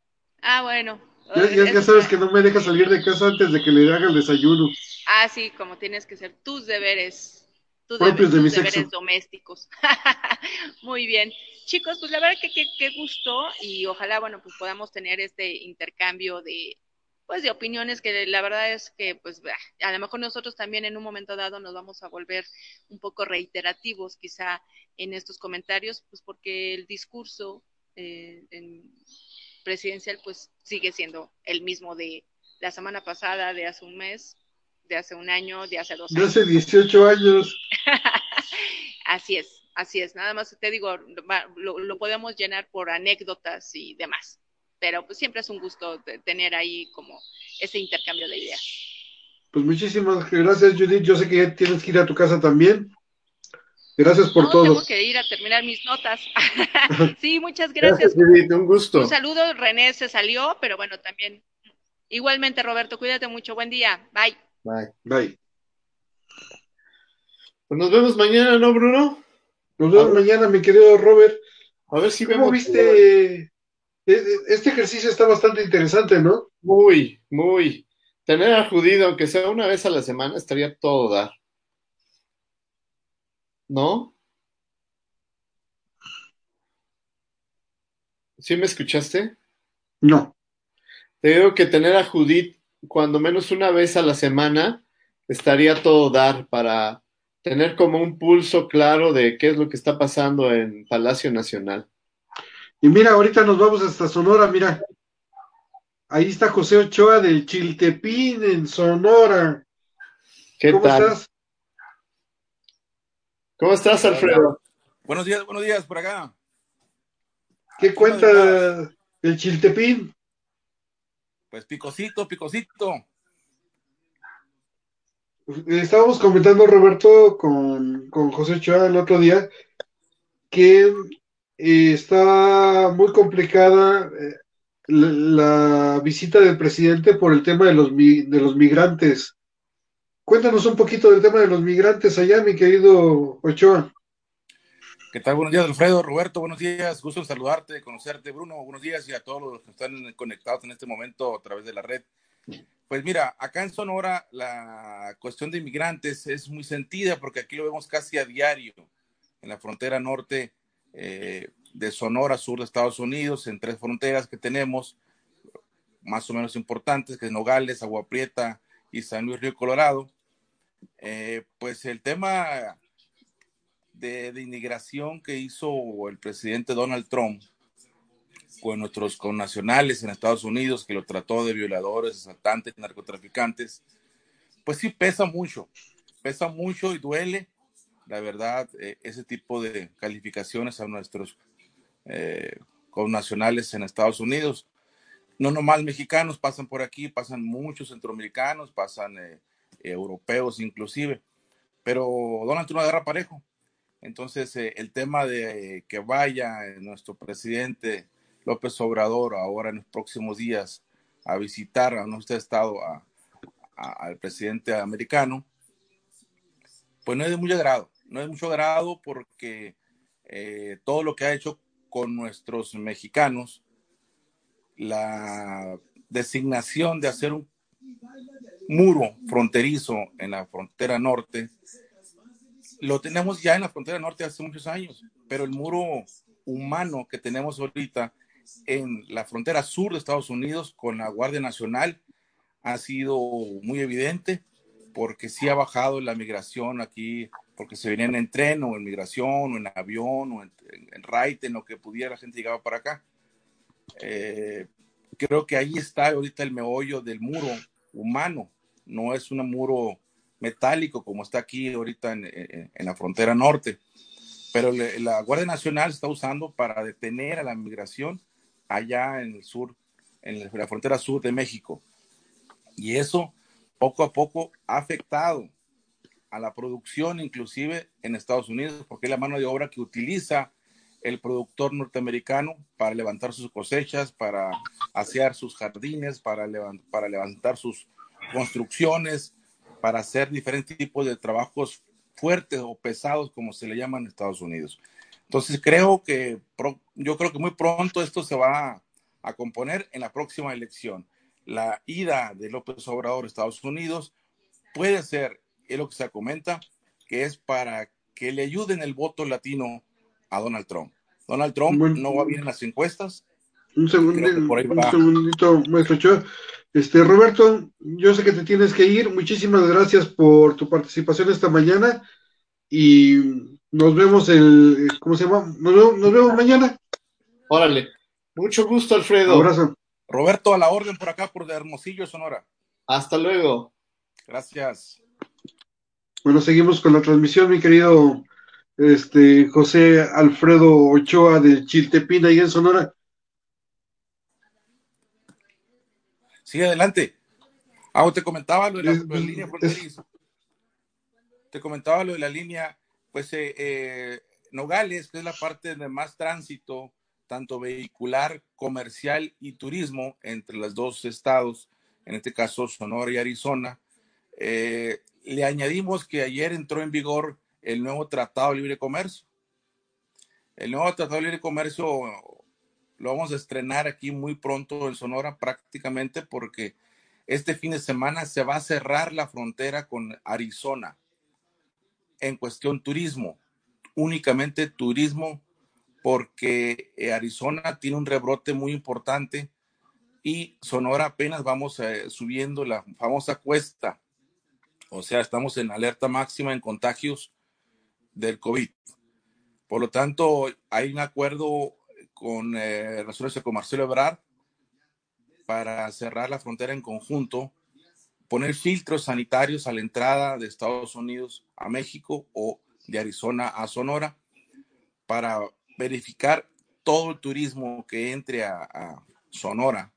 Ah, bueno. Ya, sabes que no me deja salir de casa antes de que le haga el desayuno. Ah, sí, como tienes que ser tus deberes. Tus propios de deberes domésticos. Muy bien. Chicos, pues la verdad que qué gusto y ojalá, bueno, pues podamos tener este intercambio de, pues de opiniones que la verdad es que pues a lo mejor nosotros también en un momento dado nos vamos a volver un poco reiterativos quizá en estos comentarios, pues porque el discurso eh, presidencial pues sigue siendo el mismo de la semana pasada, de hace un mes, de hace un año, de hace dos años. De hace 18 años. así es, así es. Nada más te digo, lo podemos llenar por anécdotas y demás pero pues siempre es un gusto tener ahí como ese intercambio de ideas. Pues muchísimas gracias, Judith. Yo sé que ya tienes que ir a tu casa también. Gracias por todo. Tengo que ir a terminar mis notas. sí, muchas gracias. gracias Judith, un gusto. Un saludo, René se salió, pero bueno, también. Igualmente, Roberto, cuídate mucho. Buen día. Bye. Bye. Bye. Pues nos vemos mañana, ¿no, Bruno? Nos vemos mañana, mi querido Robert. A ver si ¿Cómo viste e, e, este ejercicio está bastante interesante, ¿no? Muy, muy. Tener acudido, aunque sea una vez a la semana, estaría todo dar. ¿No? ¿Sí me escuchaste? No. Te digo que tener a Judith cuando menos una vez a la semana estaría todo dar para tener como un pulso claro de qué es lo que está pasando en Palacio Nacional. Y mira, ahorita nos vamos hasta Sonora, mira. Ahí está José Ochoa del Chiltepín en Sonora. ¿Qué ¿Cómo estás? ¿Cómo estás, Alfredo? Buenos días, buenos días por acá. ¿Qué cuenta el Chiltepín? Pues picosito, picosito. Estábamos comentando, Roberto, con, con José Ochoa el otro día, que está muy complicada eh, la, visita del presidente por el tema de los, de los migrantes. Cuéntanos un poquito del tema de los migrantes allá, mi querido Ochoa. ¿Qué tal? Buenos días, Alfredo, Roberto, buenos días, gusto saludarte, conocerte, Bruno, buenos días y a todos los que están conectados en este momento a través de la red. Pues mira, acá en Sonora la cuestión de inmigrantes es muy sentida porque aquí lo vemos casi a diario en la frontera norte eh, de Sonora, sur de Estados Unidos, en tres fronteras que tenemos, más o menos importantes, que es Nogales, Agua Prieta y San Luis Río Colorado. Eh, pues el tema de, inmigración que hizo el presidente Donald Trump con nuestros connacionales en Estados Unidos, que lo trató de violadores, asaltantes, narcotraficantes, pues sí pesa mucho, pesa mucho y duele la verdad, eh, ese tipo de calificaciones a nuestros eh, connacionales en Estados Unidos. no nomás mexicanos pasan por aquí, pasan muchos centroamericanos, pasan eh, europeos inclusive, pero Donald Trump agarra parejo. Entonces, eh, el tema de que vaya nuestro presidente López Obrador ahora en los próximos días a visitar a nuestro estado al presidente americano, pues no es de mucho agrado. No es mucho agrado porque eh, todo lo que ha hecho con nuestros mexicanos, la designación de hacer un muro fronterizo en la frontera norte, lo tenemos ya en la frontera norte hace muchos años, pero el muro humano que tenemos ahorita en la frontera sur de Estados Unidos con la Guardia Nacional ha sido muy evidente porque sí ha bajado la migración aquí, porque se venían en tren o en migración o en avión o en, en, raite, en lo que pudiera la gente llegaba para acá. Eh, creo que ahí está ahorita el meollo del muro humano, no es un muro metálico como está aquí ahorita en, en la frontera norte, pero le, la Guardia Nacional está usando para detener a la migración allá en el sur, en la frontera sur de México. Y eso poco a poco ha afectado a la producción inclusive en Estados Unidos, porque es la mano de obra que utiliza el productor norteamericano para levantar sus cosechas, para asear sus jardines, para, para levantar sus construcciones, para hacer diferentes tipos de trabajos fuertes o pesados, como se le llaman en Estados Unidos. Entonces creo que yo creo que muy pronto esto se va a, componer en la próxima elección. La ida de López Obrador a Estados Unidos puede ser, es lo que se comenta, que es para que le ayuden el voto latino a Donald Trump. Donald Trump no va bien en las encuestas. Un, segundito, un segundito, maestro Este, Roberto, yo sé que te tienes que ir. Muchísimas gracias por tu participación esta mañana y nos vemos el, ¿cómo se llama? Nos vemos, mañana. Órale. Mucho gusto, Alfredo. abrazo. Roberto, a la orden por acá, por de Hermosillo, Sonora. Hasta luego. Gracias. Bueno, seguimos con la transmisión, mi querido este, José Alfredo Ochoa de Chiltepina y en Sonora. Sigue adelante. Ah, te comentaba lo de la, línea fronteriza. Te comentaba lo de la línea pues eh, eh, Nogales, que es la parte de más tránsito, tanto vehicular, comercial y turismo entre los dos estados, en este caso Sonora y Arizona, eh, le añadimos que ayer entró en vigor el nuevo Tratado de Libre Comercio. El nuevo Tratado de Libre Comercio lo vamos a estrenar aquí muy pronto en Sonora prácticamente porque este fin de semana se va a cerrar la frontera con Arizona en cuestión turismo, únicamente turismo, porque eh, Arizona tiene un rebrote muy importante y Sonora apenas vamos eh, subiendo la famosa cuesta, o sea, estamos en alerta máxima en contagios del COVID. Por lo tanto, hay un acuerdo con eh, con Marcelo Ebrard para cerrar la frontera en conjunto poner filtros sanitarios a la entrada de Estados Unidos a México o de Arizona a Sonora para verificar todo el turismo que entre a, Sonora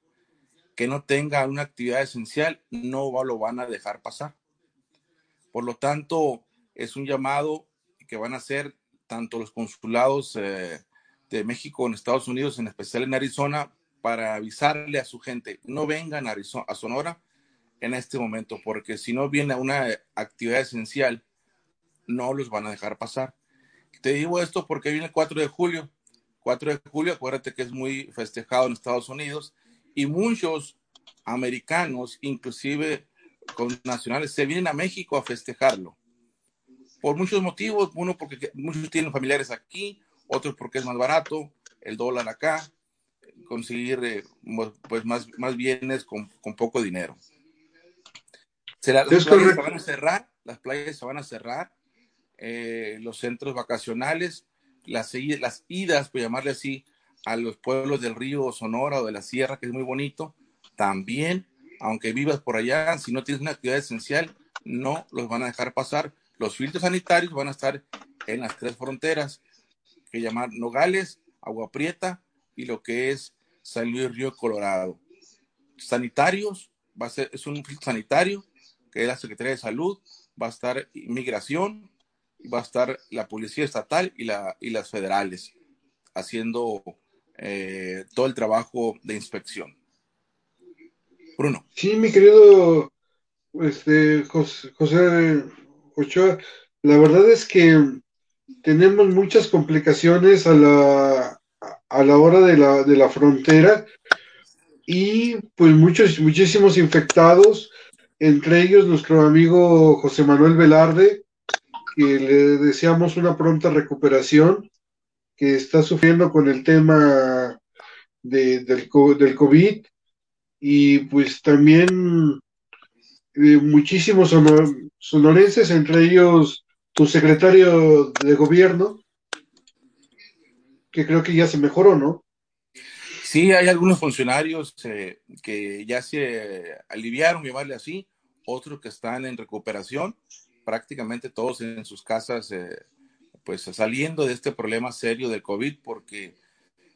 que no tenga una actividad esencial, no lo van a dejar pasar. Por lo tanto, es un llamado que van a hacer tanto los consulados eh, de México en Estados Unidos, en especial en Arizona, para avisarle a su gente, no vengan a, Arizona, a Sonora en este momento, porque si no viene una actividad esencial, no los van a dejar pasar. Te digo esto porque viene el 4 de julio. 4 de julio, acuérdate que es muy festejado en Estados Unidos y muchos americanos, inclusive con nacionales, se vienen a México a festejarlo. Por muchos motivos, uno porque muchos tienen familiares aquí, otros porque es más barato, el dólar acá, conseguir eh, pues más, más bienes con, con poco dinero las playas se van a cerrar, las playas se van a cerrar, eh, los centros vacacionales, las, las idas, por llamarle así, a los pueblos del río Sonora o de la sierra, que es muy bonito, también, aunque vivas por allá, si no tienes una actividad esencial, no los van a dejar pasar. Los filtros sanitarios van a estar en las tres fronteras, que llamar Nogales, Agua Prieta y lo que es San Luis Río Colorado. sanitarios, va a ser, es un sanitario, que es la Secretaría de Salud, va a estar inmigración, va a estar la Policía Estatal y, la, y las federales haciendo eh, todo el trabajo de inspección. Bruno. Sí, mi querido este, José Ochoa, la verdad es que tenemos muchas complicaciones a la, a la hora de la, de la frontera y pues muchos, muchísimos infectados, entre ellos nuestro amigo José Manuel Velarde, que le deseamos una pronta recuperación, que está sufriendo con el tema de, del, del COVID y pues también eh, muchísimos sonorenses, entre ellos tu secretario de gobierno, que creo que ya se mejoró, ¿no? Sí, hay algunos funcionarios eh, que ya se aliviaron, llamarle así, otros que están en recuperación, prácticamente todos en sus casas, eh, pues saliendo de este problema serio del COVID, porque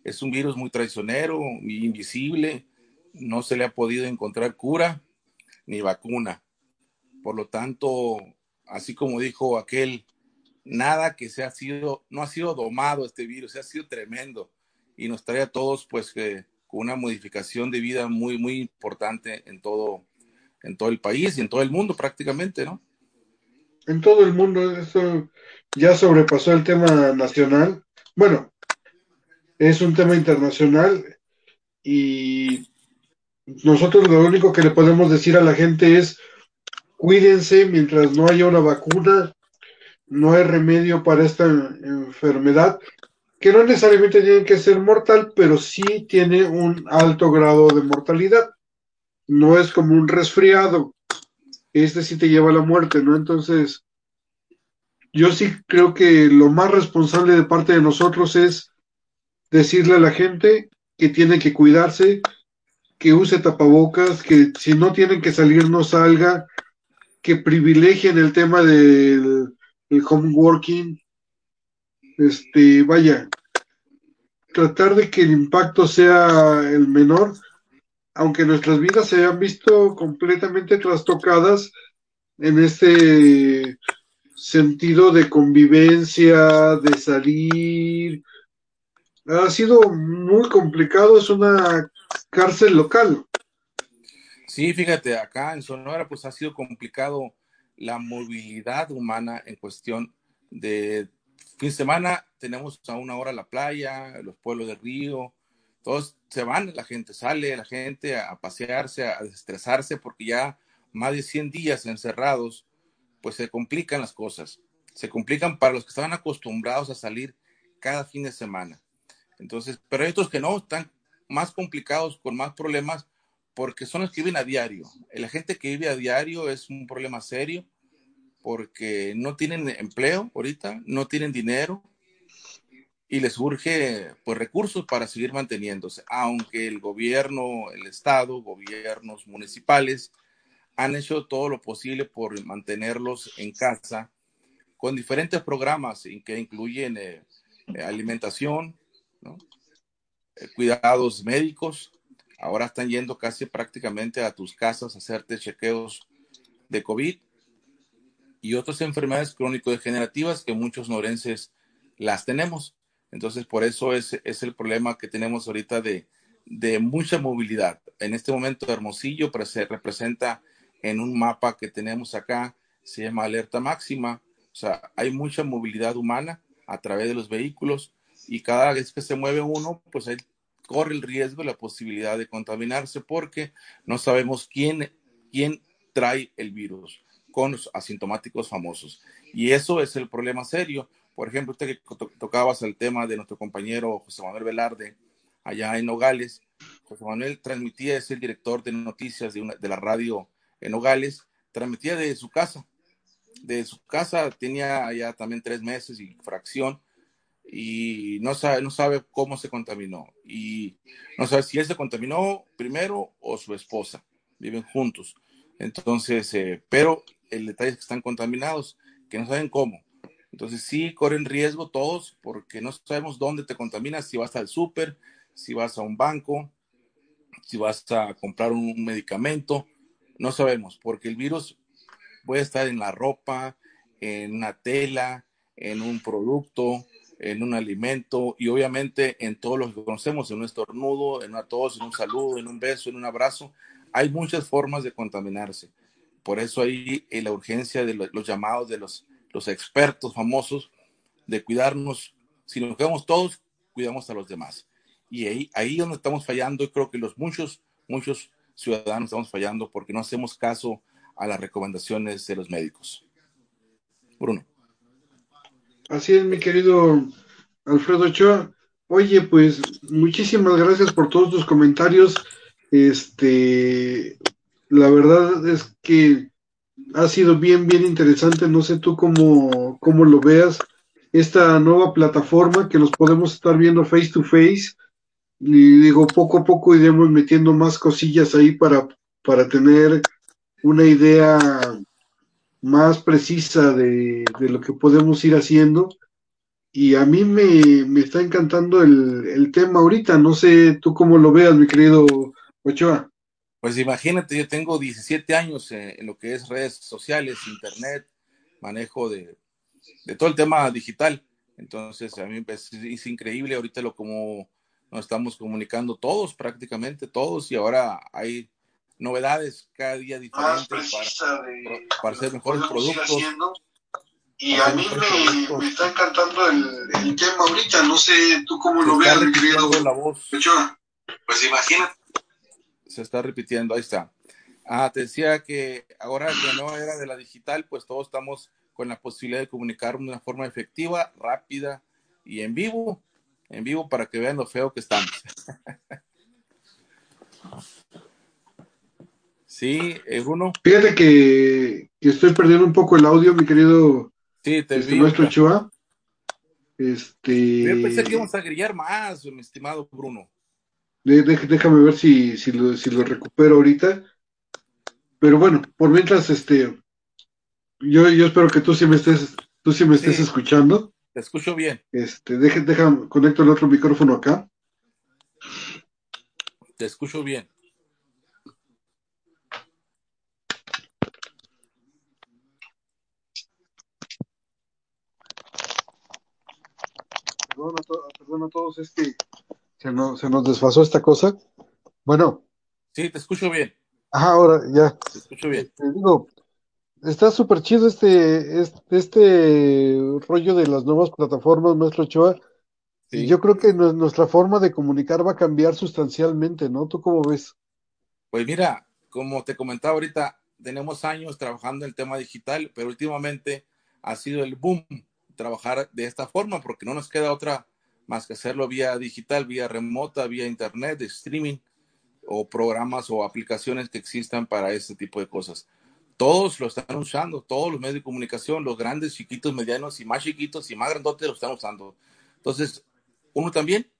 es un virus muy traicionero, invisible, no se le ha podido encontrar cura ni vacuna. Por lo tanto, así como dijo aquel, nada que se ha sido, no ha sido domado este virus, ha sido tremendo y nos trae a todos pues una modificación de vida muy, muy importante en todo, en todo el país y en todo el mundo prácticamente, ¿no? En todo el mundo, eso ya sobrepasó el tema nacional. Bueno, es un tema internacional y nosotros lo único que le podemos decir a la gente es cuídense mientras no haya una vacuna, no hay remedio para esta enfermedad, que no necesariamente tiene que ser mortal, pero sí tiene un alto grado de mortalidad. No es como un resfriado, este sí te lleva a la muerte, ¿no? Entonces, yo sí creo que lo más responsable de parte de nosotros es decirle a la gente que tiene que cuidarse, que use tapabocas, que si no tienen que salir no salga, que privilegien el tema del el home working. Este, vaya, tratar de que el impacto sea el menor, aunque nuestras vidas se hayan visto completamente trastocadas en este sentido de convivencia, de salir. Ha sido muy complicado, es una cárcel local. Sí, fíjate, acá en Sonora pues ha sido complicado la movilidad humana en cuestión de fin de semana tenemos a una hora la playa, los pueblos del río, todos se van, la gente sale, la gente a pasearse, a desestresarse, porque ya más de 100 días encerrados, pues se complican las cosas. Se complican para los que estaban acostumbrados a salir cada fin de semana. Entonces, pero hay que no, están más complicados, con más problemas, porque son los que viven a diario. La gente que vive a diario es un problema serio, porque no tienen empleo ahorita, no tienen dinero y les urge pues recursos para seguir manteniéndose, aunque el gobierno, el estado, gobiernos municipales han hecho todo lo posible por mantenerlos en casa con diferentes programas que incluyen eh, alimentación, eh, cuidados médicos. Ahora están yendo casi prácticamente a tus casas a hacerte chequeos de COVID y otras enfermedades crónico-degenerativas que muchos norenses las tenemos. Entonces, por eso es, el problema que tenemos ahorita de, mucha movilidad. En este momento, Hermosillo se representa en un mapa que tenemos acá, se llama alerta máxima. O sea, hay mucha movilidad humana a través de los vehículos y cada vez que se mueve uno, pues él corre el riesgo, la posibilidad de contaminarse porque no sabemos quién, quién trae el virus con los asintomáticos famosos. Y eso es el problema serio. Por ejemplo, usted que tocabas el tema de nuestro compañero José Manuel Velarde allá en Nogales. José Manuel transmitía, es el director de noticias de, de la radio en Nogales, transmitía de su casa. De su casa tenía ya también tres meses y fracción y no sabe, no sabe cómo se contaminó. Y no sabe si él se contaminó primero o su esposa. Viven juntos. Entonces, eh, pero el detalle es que están contaminados, que no saben cómo. Entonces sí corren riesgo todos porque no sabemos dónde te contaminas, si vas al súper, si vas a un banco, si vas a comprar un medicamento, no sabemos, porque el virus puede estar en la ropa, en una tela, en un producto, en un alimento y obviamente en todo lo que conocemos, en un estornudo, en una tos, en un saludo, en un beso, en un abrazo. Hay muchas formas de contaminarse. Por eso hay eh, la urgencia de los, llamados de los, los expertos famosos de cuidarnos. Si nos cuidamos todos, cuidamos a los demás. Y ahí, ahí donde estamos fallando, y creo que los muchos, muchos ciudadanos estamos fallando porque no hacemos caso a las recomendaciones de los médicos. Bruno. Así es, mi querido Alfredo Ochoa. Oye, pues muchísimas gracias por todos tus comentarios. Este, la verdad es que ha sido bien, bien interesante. No sé tú cómo, cómo lo veas. Esta nueva plataforma que nos podemos estar viendo face to face y digo, poco a poco iremos metiendo más cosillas ahí para, para tener una idea más precisa de, lo que podemos ir haciendo. Y a mí me, está encantando el, tema ahorita. No sé tú cómo lo veas, mi querido Ochoa. Pues imagínate, yo tengo 17 años en, lo que es redes sociales, internet, manejo de, todo el tema digital. Entonces, a mí es, es increíble ahorita lo como nos estamos comunicando todos, prácticamente todos, y ahora hay novedades cada día diferentes para, hacer mejores productos. Y a mí me, está encantando el, tema ahorita, no sé tú cómo lo veas, mi querido. La voz. Pues imagínate. Se está repitiendo, ahí está. Ah, te decía que ahora que la nueva era de la digital, pues todos estamos con la posibilidad de comunicar de una forma efectiva, rápida y en vivo en vivo para que vean lo feo que estamos. sí, eh, Bruno. Fíjate que, estoy perdiendo un poco el audio, mi querido sí, te este, nuestro Chua. Este... Yo pensé que íbamos a grillar más, mi estimado Bruno. déjame ver si, si, lo, si lo recupero ahorita. Pero bueno, por mientras, este, yo, yo espero que tú sí me estés, tú sí me estés escuchando. Te escucho bien. Este, deja, deja, conecto el otro micrófono acá. Te escucho bien. Perdón a, todos, es que se nos, se nos desfasó esta cosa. Bueno. Sí, te escucho bien. Ajá, ahora ya. Te escucho bien. Te digo, está súper chido este, este, este, rollo de las nuevas plataformas, maestro Ochoa. Y yo creo que nuestra forma de comunicar va a cambiar sustancialmente, ¿no? ¿Tú cómo ves? Pues mira, como te comentaba ahorita, tenemos años trabajando en el tema digital, pero últimamente ha sido el boom trabajar de esta forma, porque no nos queda otra más que hacerlo vía digital, vía remota, vía internet, streaming o programas o aplicaciones que existan para este tipo de cosas todos lo están usando, todos los medios de comunicación, los grandes, chiquitos, medianos y más chiquitos y más grandotes lo están usando. Entonces, uno también,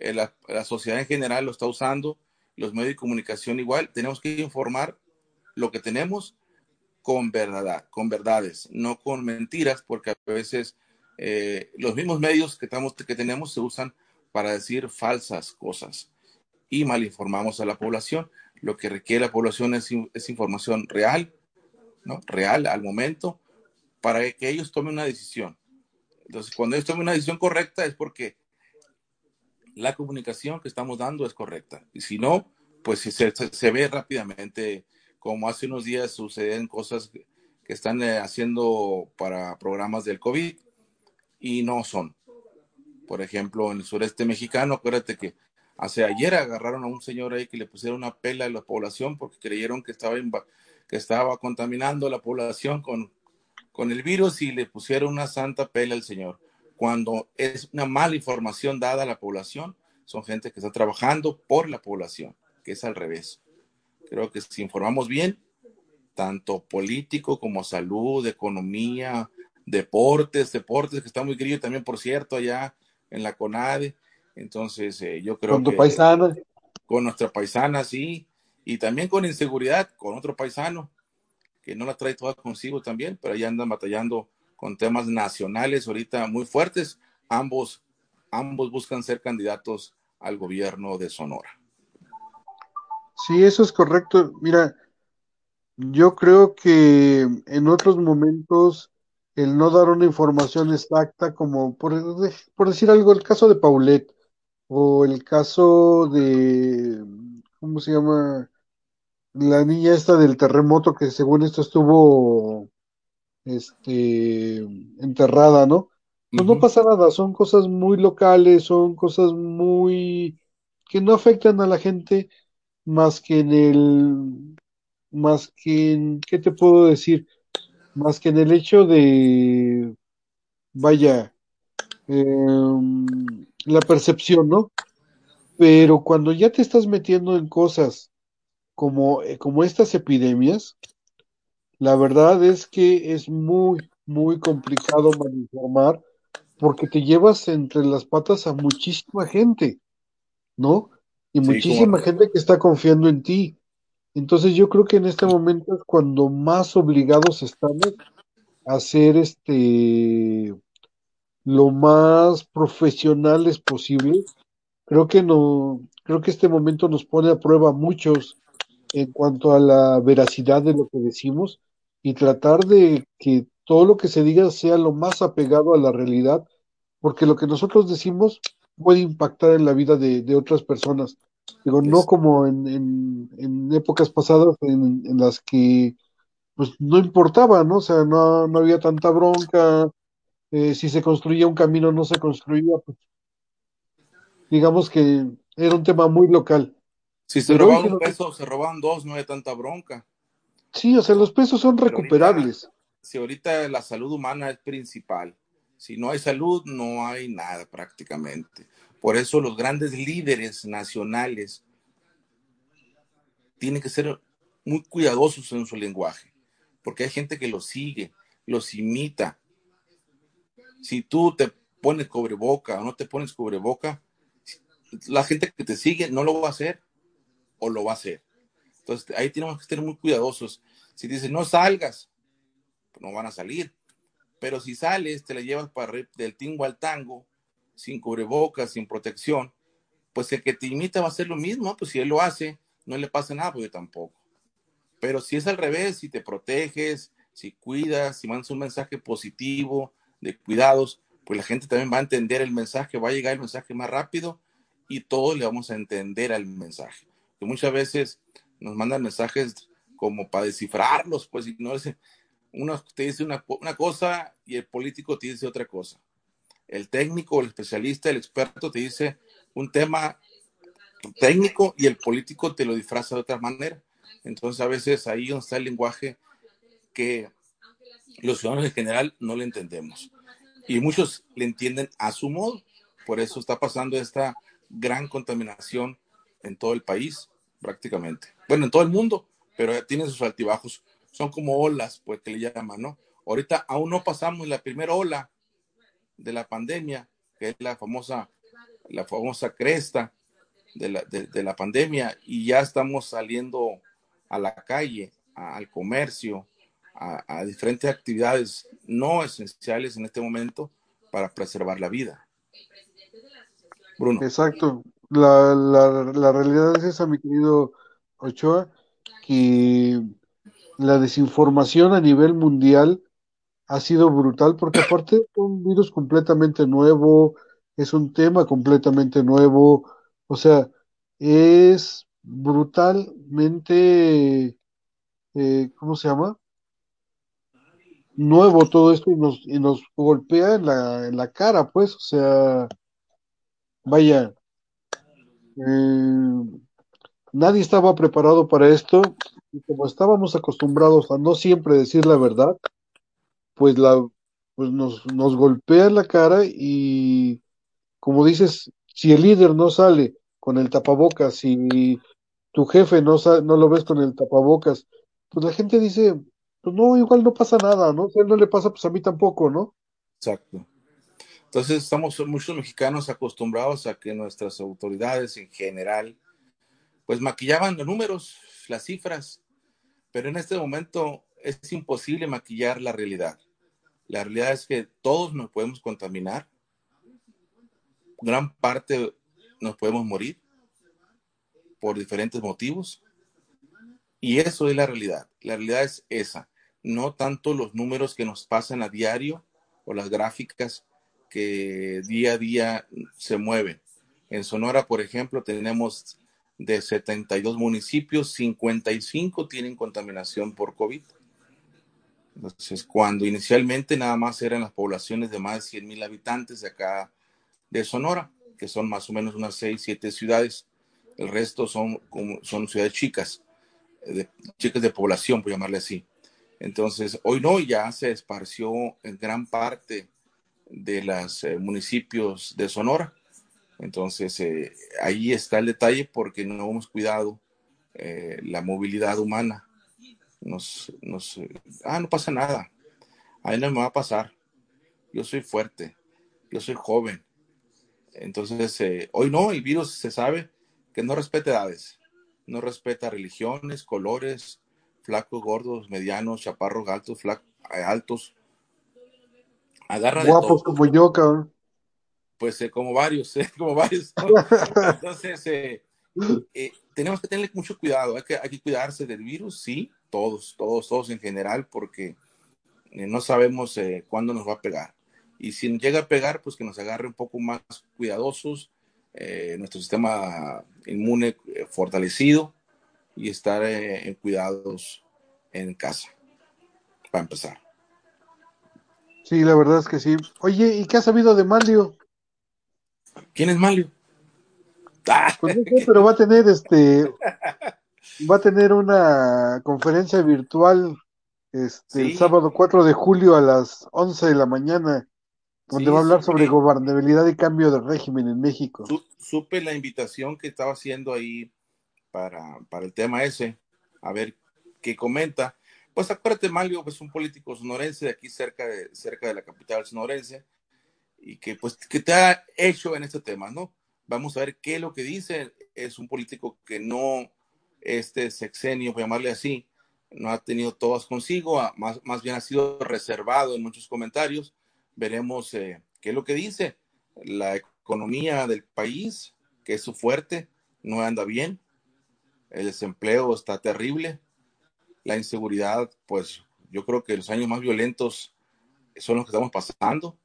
eh, la, sociedad en general lo está usando, los medios de comunicación igual, tenemos que informar lo que tenemos con verdad, con verdades, no con mentiras, porque a veces eh, los mismos medios que, estamos, que tenemos se usan para decir falsas cosas y malinformamos a la población. Lo que requiere la población es, es información real, ¿no? real al momento para que ellos tomen una decisión. Entonces, cuando ellos tomen una decisión correcta es porque la comunicación que estamos dando es correcta. Y si no, pues se, se, ve rápidamente, como hace unos días suceden cosas que, están eh, haciendo para programas del COVID y no son. Por ejemplo, en el sureste mexicano, acuérdate que hace ayer agarraron a un señor ahí que le pusieron una pela a la población porque creyeron que estaba que estaba contaminando la población con, con el virus y le pusieron una santa pela al Señor. Cuando es una mala información dada a la población, son gente que está trabajando por la población, que es al revés. Creo que si informamos bien, tanto político como salud, economía, deportes, deportes que está muy grillo también, por cierto, allá en la CONADE. Entonces, eh, yo creo con tu paisana. Con nuestra paisana, sí y también con inseguridad, con otro paisano que no la trae toda consigo también, pero ahí andan batallando con temas nacionales ahorita muy fuertes. Ambos, ambos buscan ser candidatos al gobierno de Sonora. Sí, eso es correcto. Mira, yo creo que en otros momentos el no dar una información exacta, como por, por decir algo, el caso de Paulette o el caso de, ¿cómo se llama? La niña esta del terremoto que según esto estuvo este, enterrada, ¿no? Pues no pasa nada, son cosas muy locales, son cosas muy que no afectan a la gente más que en el, más que en, ¿qué te puedo decir? Más que en el hecho de, vaya, em, la percepción, ¿no? Pero cuando ya te estás metiendo en cosas como, eh, como estas epidemias, la verdad es que es muy, muy complicado malinformar porque te llevas entre las patas a muchísima gente, ¿no? Y Sí, muchísima gente que está confiando en ti. Entonces yo creo que en este momento es cuando más obligados estamos a ser este lo más profesionales posible. Creo que no, creo que este momento nos pone a prueba a muchos en cuanto a la veracidad de lo que decimos y tratar de que todo lo que se diga sea lo más apegado a la realidad, porque lo que nosotros decimos puede impactar en la vida de, de otras personas. Digo, no como en, en, en épocas pasadas en, en las que pues no importaba, ¿no? O sea, no, no había tanta bronca, eh, si se construía un camino no se construía, pues digamos que era un tema muy local. Si se Pero robaban un peso, se robaban dos, no hay tanta bronca. sí, o sea, los pesos son Pero ahorita, recuperables. si ahorita la salud humana es principal, si no hay salud, no hay nada prácticamente. Por eso los grandes líderes nacionales tienen que ser muy cuidadosos en su lenguaje, porque hay gente que los sigue, los imita. Si tú te pones cubreboca o no te pones cubreboca, la gente que te sigue no lo va a hacer o lo va a hacer. Entonces ahí tenemos que estar muy cuidadosos. Si dices no salgas, pues no van a salir. Pero si sales, te la llevas para del tingo al tango, sin cubrebocas, sin protección, pues el que te imita va a hacer lo mismo, pues si él lo hace, no le pasa nada, pues tampoco. Pero si es al revés, si te proteges, si cuidas, si mandas un mensaje positivo de cuidados, pues la gente también va a entender el mensaje, va a llegar el mensaje más rápido y todos le vamos a entender al mensaje. Que muchas veces nos mandan mensajes como para descifrarlos, pues si no uno te dice una, una cosa y el político te dice otra cosa. El técnico, el especialista, el experto te dice un tema técnico y el político te lo disfraza de otra manera. Entonces a veces ahí donde está el lenguaje que los ciudadanos en general no le entendemos. Y muchos le entienden a su modo. Por eso está pasando esta gran contaminación en todo el país, prácticamente. Bueno, en todo el mundo, pero tiene sus altibajos. Son como olas, pues que le llaman, ¿no? Ahorita aún no pasamos la primera ola de la pandemia, que es la famosa, la famosa cresta de la, de, la pandemia, y ya estamos saliendo a la calle, al comercio, a, a, diferentes actividades no esenciales en este momento para preservar la vida. Bruno. Exacto. La, la realidad es esa, mi querido Ochoa, que la desinformación a nivel mundial ha sido brutal porque aparte es un virus completamente nuevo, es un tema completamente nuevo, o sea, es brutalmente, eh, ¿cómo se llama? Nuevo todo esto y nos, y nos golpea en la, en la cara, pues, o sea, vaya, eh, nadie estaba preparado para esto y como estábamos acostumbrados a no siempre decir la verdad, pues la pues nos, nos golpea en la cara y como dices, si el líder no sale con el tapabocas, si tu jefe no, sa- no lo ves con el tapabocas, pues la gente dice, pues no, igual no pasa nada, ¿no? Si a él no le pasa, pues a mí tampoco, ¿no? Exacto. Entonces estamos muchos mexicanos acostumbrados a que nuestras autoridades en general pues maquillaban los números, las cifras, pero en este momento es imposible maquillar la realidad. La realidad es que todos nos podemos contaminar, gran parte nos podemos morir por diferentes motivos, Y eso es la realidad. La realidad es esa. No tanto los números que nos pasan a diario o las gráficas que día a día se mueven. En Sonora, por ejemplo, tenemos de 72 municipios, 55 tienen contaminación por COVID. Entonces, cuando inicialmente nada más eran las poblaciones de más de 100 mil habitantes de acá de Sonora, que son más o menos unas 6, 7 ciudades, el resto son, son ciudades chicas, de, chicas de población, por llamarle así. Entonces, hoy no, ya se esparció en gran parte de los eh, municipios de Sonora. Entonces, eh, ahí está el detalle porque no hemos cuidado eh, la movilidad humana. Nos, nos, ah, no pasa nada. Ahí no me va a pasar. Yo soy fuerte. Yo soy joven. Entonces, hoy no, el virus se sabe que no respeta edades. No respeta religiones, colores, flacos, gordos, medianos, chaparros, altos, flacos, altos, Agarra Guapos como yo, cabrón. Pues eh, como varios, eh, como varios. Entonces, eh, tenemos que tener mucho cuidado. Hay que, hay que cuidarse del virus, sí, todos, todos, todos en general, porque no sabemos cuándo nos va a pegar. Y si llega a pegar, pues que nos agarre un poco más cuidadosos, nuestro sistema inmune fortalecido y estar en cuidados en casa, para empezar. Sí, la verdad es que sí. Oye, ¿y qué has sabido de Malio? ¿Quién es Malio? Ah. Pues no sé, pero va a tener este va a tener una conferencia virtual este el sábado 4 de julio a las 11 de la mañana donde va a hablar sobre gobernabilidad y cambio de régimen en México. Supe la invitación que estaba haciendo ahí para, para el tema ese, a ver qué comenta. Pues acuérdate, Malio, pues un político sonorense de aquí cerca de, cerca de la capital sonorense y que pues que te ha hecho en este tema, ¿no? Vamos a ver qué es lo que dice. Es un político que no, este sexenio, por llamarle así, no ha tenido todas consigo, más, más bien ha sido reservado en muchos comentarios. Veremos eh, qué es lo que dice. La economía del país, que es su fuerte, no anda bien. El desempleo está terrible la inseguridad, pues yo creo que los años más violentos son los que estamos pasando.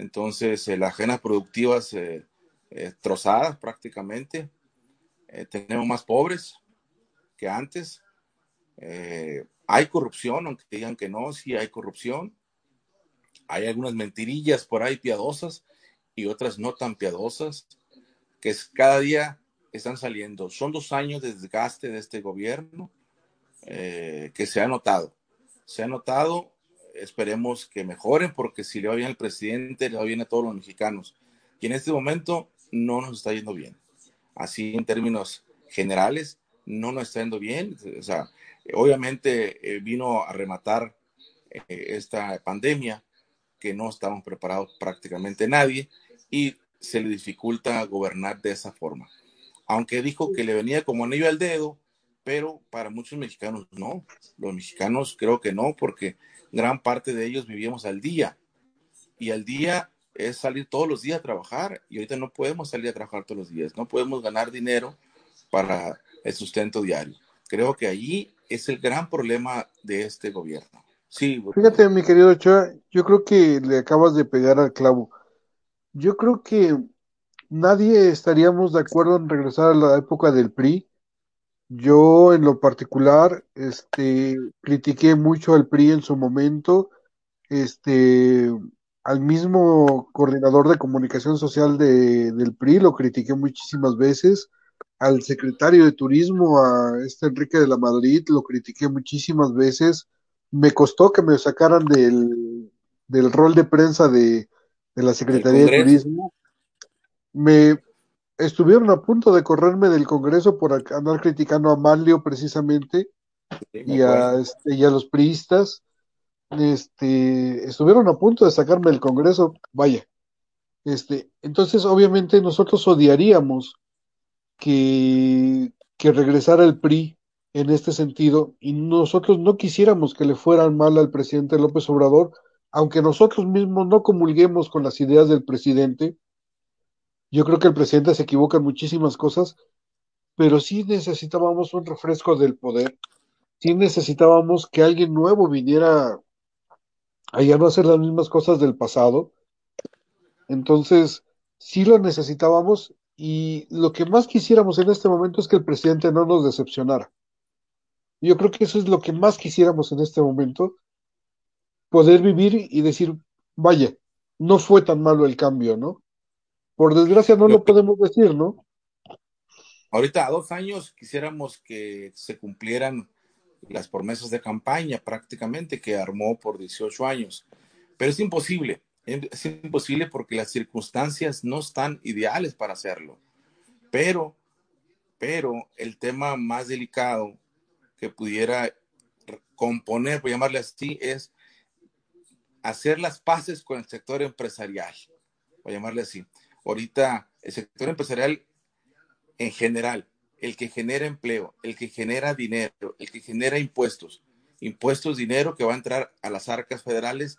Entonces, eh, las agencias productivas eh, eh, trozadas prácticamente. tenemos más pobres que antes. hay corrupción, aunque digan que no, sí hay corrupción. Hay algunas mentirillas por ahí piadosas y otras no tan piadosas, que cada día están saliendo. Son dos años de desgaste de este gobierno eh, que se ha notado. Se ha notado, esperemos que mejoren, porque si le va bien al presidente, le va bien a todos los mexicanos. Y en este momento no nos está yendo bien. Así en términos generales, no nos está yendo bien. O sea, obviamente eh, vino a rematar eh, esta pandemia que no estamos preparados prácticamente nadie y se le dificulta gobernar de esa forma. Aunque dijo que le venía como anillo al dedo, pero para muchos mexicanos no. Los mexicanos creo que no, porque gran parte de ellos vivíamos al día. Y al día es salir todos los días a trabajar. Y ahorita no podemos salir a trabajar todos los días. No podemos ganar dinero para el sustento diario. Creo que allí es el gran problema de este gobierno. Sí. Fíjate, mi querido Ochoa, yo creo que le acabas de pegar al clavo. Yo creo que nadie estaríamos de acuerdo en regresar a la época del PRI yo en lo particular, este, critiqué mucho al PRI en su momento, este, al mismo coordinador de comunicación social de, del PRI lo critiqué muchísimas veces, al secretario de turismo, a este Enrique de la Madrid, lo critiqué muchísimas veces, me costó que me sacaran del, del rol de prensa de, de la Secretaría de Turismo, me, estuvieron a punto de correrme del Congreso por andar criticando a Manlio precisamente y, a, este, y a los priistas. Este, estuvieron a punto de sacarme del Congreso, vaya. Este, entonces, obviamente, nosotros odiaríamos que, que regresara el PRI en este sentido y nosotros no quisiéramos que le fueran mal al presidente López Obrador, aunque nosotros mismos no comulguemos con las ideas del presidente, yo creo que el presidente se equivoca en muchísimas cosas, pero sí necesitábamos un refresco del poder, sí necesitábamos que alguien nuevo viniera a ya no hacer las mismas cosas del pasado. Entonces, sí lo necesitábamos y lo que más quisiéramos en este momento es que el presidente no nos decepcionara. Yo creo que eso es lo que más quisiéramos en este momento, poder vivir y decir, vaya, no fue tan malo el cambio, ¿no? Por desgracia no lo podemos decir, ¿no? Ahorita a dos años quisiéramos que se cumplieran las promesas de campaña prácticamente que armó por 18 años, pero es imposible, es imposible porque las circunstancias no están ideales para hacerlo. Pero, pero el tema más delicado que pudiera componer, por llamarle así, es hacer las paces con el sector empresarial, por llamarle así. Ahorita el sector empresarial en general, el que genera empleo, el que genera dinero, el que genera impuestos, impuestos, dinero que va a entrar a las arcas federales,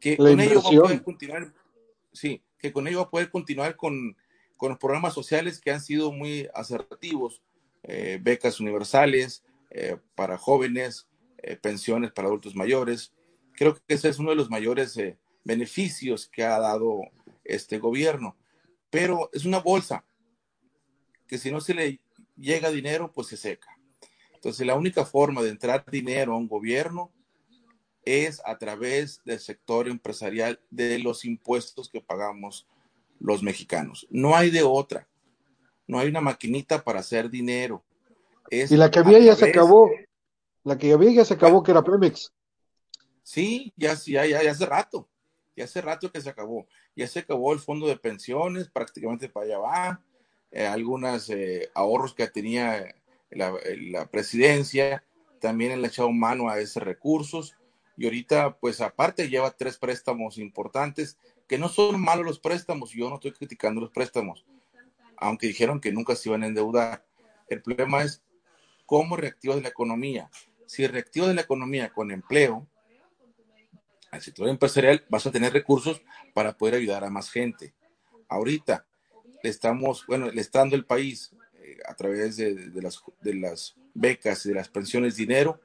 que con ello va a poder continuar, sí, que con ello va a poder continuar con, con los programas sociales que han sido muy asertivos, eh, becas universales eh, para jóvenes, eh, pensiones para adultos mayores. Creo que ese es uno de los mayores beneficios que ha dado este gobierno. Pero es una bolsa que si no se le llega dinero, pues se seca. Entonces, la única forma de entrar dinero a un gobierno es a través del sector empresarial, de los impuestos que pagamos los mexicanos. No hay de otra. No hay una maquinita para hacer dinero. y la que había ya se acabó. La que había ya se acabó, que era Pemex. Sí, ya, ya, ya, ya hace rato. Ya hace rato que se acabó. Ya se acabó el fondo de pensiones, prácticamente para allá va eh, algunos eh, ahorros que tenía la, la, presidencia, también le ha echado mano a esos recursos y ahorita pues aparte lleva tres préstamos importantes, que no son malos los préstamos, yo no estoy criticando los préstamos, aunque dijeron que nunca se iban a endeudar. El problema es cómo reactivas la economía. Si reactivas la economía con empleo, al sector empresarial vas a tener recursos para poder ayudar a más gente. Ahorita, estamos, bueno, le está el país eh, a través de, las, de las becas y de las pensiones dinero,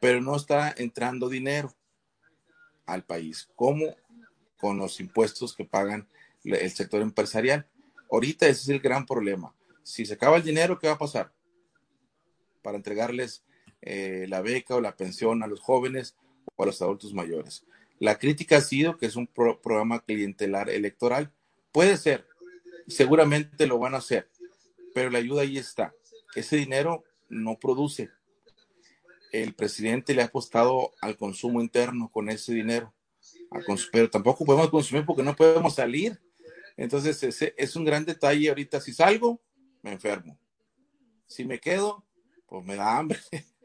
pero no está entrando dinero al país. ¿Cómo? Con los impuestos que pagan el sector empresarial. Ahorita ese es el gran problema. Si se acaba el dinero, ¿qué va a pasar? Para entregarles eh, la beca o la pensión a los jóvenes o a los adultos mayores. La crítica ha sido que es un programa clientelar electoral. Puede ser, seguramente lo van a hacer, pero la ayuda ahí está. Ese dinero no produce. El presidente le ha apostado al consumo interno con ese dinero, pero tampoco podemos consumir porque no podemos salir. Entonces, ese es un gran detalle ahorita. Si salgo, me enfermo. Si me quedo, pues me da hambre,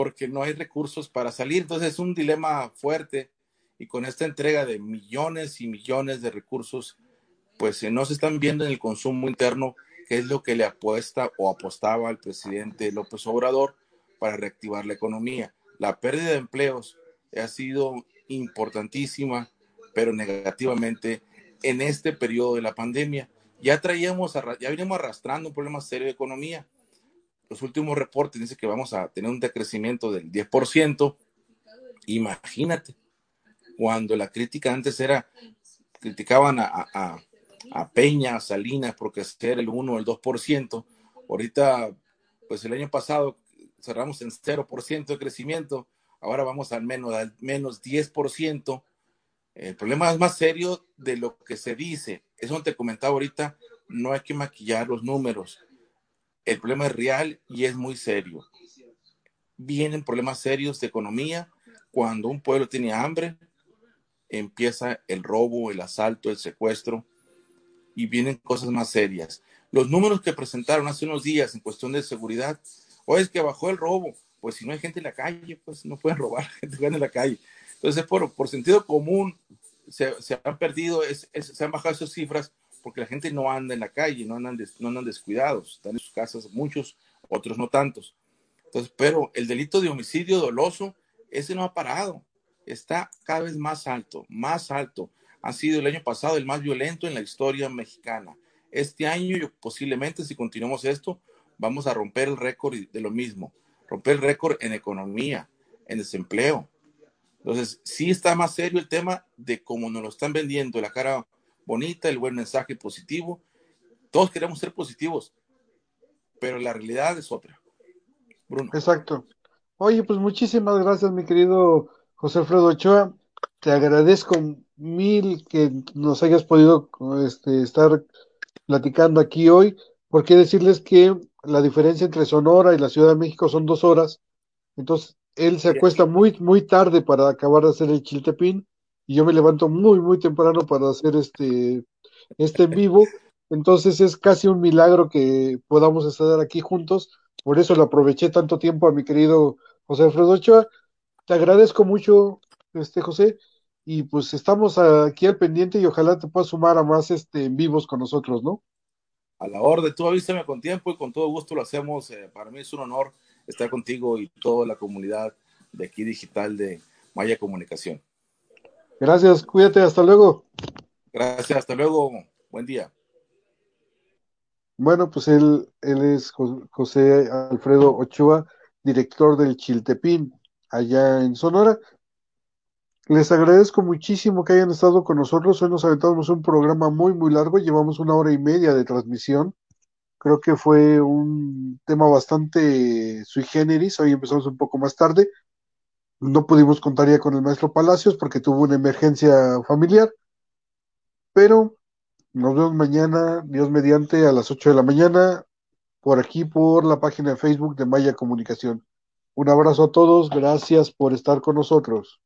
porque no hay recursos para salir. Entonces, es un dilema fuerte. Y con esta entrega de millones y millones de recursos pues no se están viendo en el consumo interno qué es lo que le apuesta o apostaba al presidente López Obrador para reactivar la economía. La pérdida de empleos ha sido importantísima, pero negativamente en este periodo de la pandemia. Ya traíamos, ya veníamos arrastrando un problema serio de economía. Los últimos reportes dicen que vamos a tener un decrecimiento del 10%. Imagínate, cuando la crítica antes era, criticaban a Peña, a Salinas por crecer el 1 o el 2%. Ahorita, pues el año pasado cerramos en 0% de crecimiento, ahora vamos al menos, al menos 10%. El problema es más serio de lo que se dice. Eso te comentaba ahorita, no hay que maquillar los números. El problema es real y es muy serio. Vienen problemas serios de economía. Cuando un pueblo tiene hambre, empieza el robo, el asalto, el secuestro y vienen cosas más serias. Los números que presentaron hace unos días en cuestión de seguridad, o es que bajó el robo, pues si no hay gente en la calle, pues no pueden robar gente en la calle. Entonces, por, por sentido común, se, han perdido, es, se han bajado esas cifras porque la gente no anda en la calle, no andan, descuidados, están en sus casas muchos, otros no tantos. Entonces, pero el delito de homicidio doloso, ese no ha parado, está cada vez más alto, más alto ha sido el año pasado el más violento en la historia mexicana. Este año, posiblemente, si continuamos esto, vamos a romper el récord de lo mismo, romper el récord en economía, en desempleo. Entonces, sí está más serio el tema de cómo nos lo están vendiendo, la cara bonita, el buen mensaje positivo. Todos queremos ser positivos, pero la realidad es otra. Bruno. Exacto. Oye, pues muchísimas gracias, mi querido José Alfredo Ochoa. Te agradezco mil que nos hayas podido este, estar platicando aquí hoy, porque decirles que la diferencia entre Sonora y la Ciudad de México son dos horas. Entonces, él se acuesta muy, muy tarde para acabar de hacer el chiltepín y yo me levanto muy, muy temprano para hacer este, este en vivo. Entonces es casi un milagro que podamos estar aquí juntos. Por eso lo aproveché tanto tiempo a mi querido José Alfredo Ochoa. Te agradezco mucho, este José, y pues estamos aquí al pendiente y ojalá te puedas sumar a más este en vivos con nosotros, ¿no? A la orden, tú avísame con tiempo y con todo gusto lo hacemos. Eh, para mí es un honor estar contigo y toda la comunidad de aquí digital de Maya Comunicación. Gracias, cuídate, hasta luego. Gracias, hasta luego, buen día. Bueno, pues él, él es José Alfredo Ochoa, director del Chiltepín, allá en Sonora. Les agradezco muchísimo que hayan estado con nosotros. Hoy nos aventamos un programa muy, muy largo. Llevamos una hora y media de transmisión. Creo que fue un tema bastante sui generis. Hoy empezamos un poco más tarde. No pudimos contar ya con el maestro Palacios porque tuvo una emergencia familiar. Pero nos vemos mañana, Dios mediante, a las 8 de la mañana, por aquí, por la página de Facebook de Maya Comunicación. Un abrazo a todos. Gracias por estar con nosotros.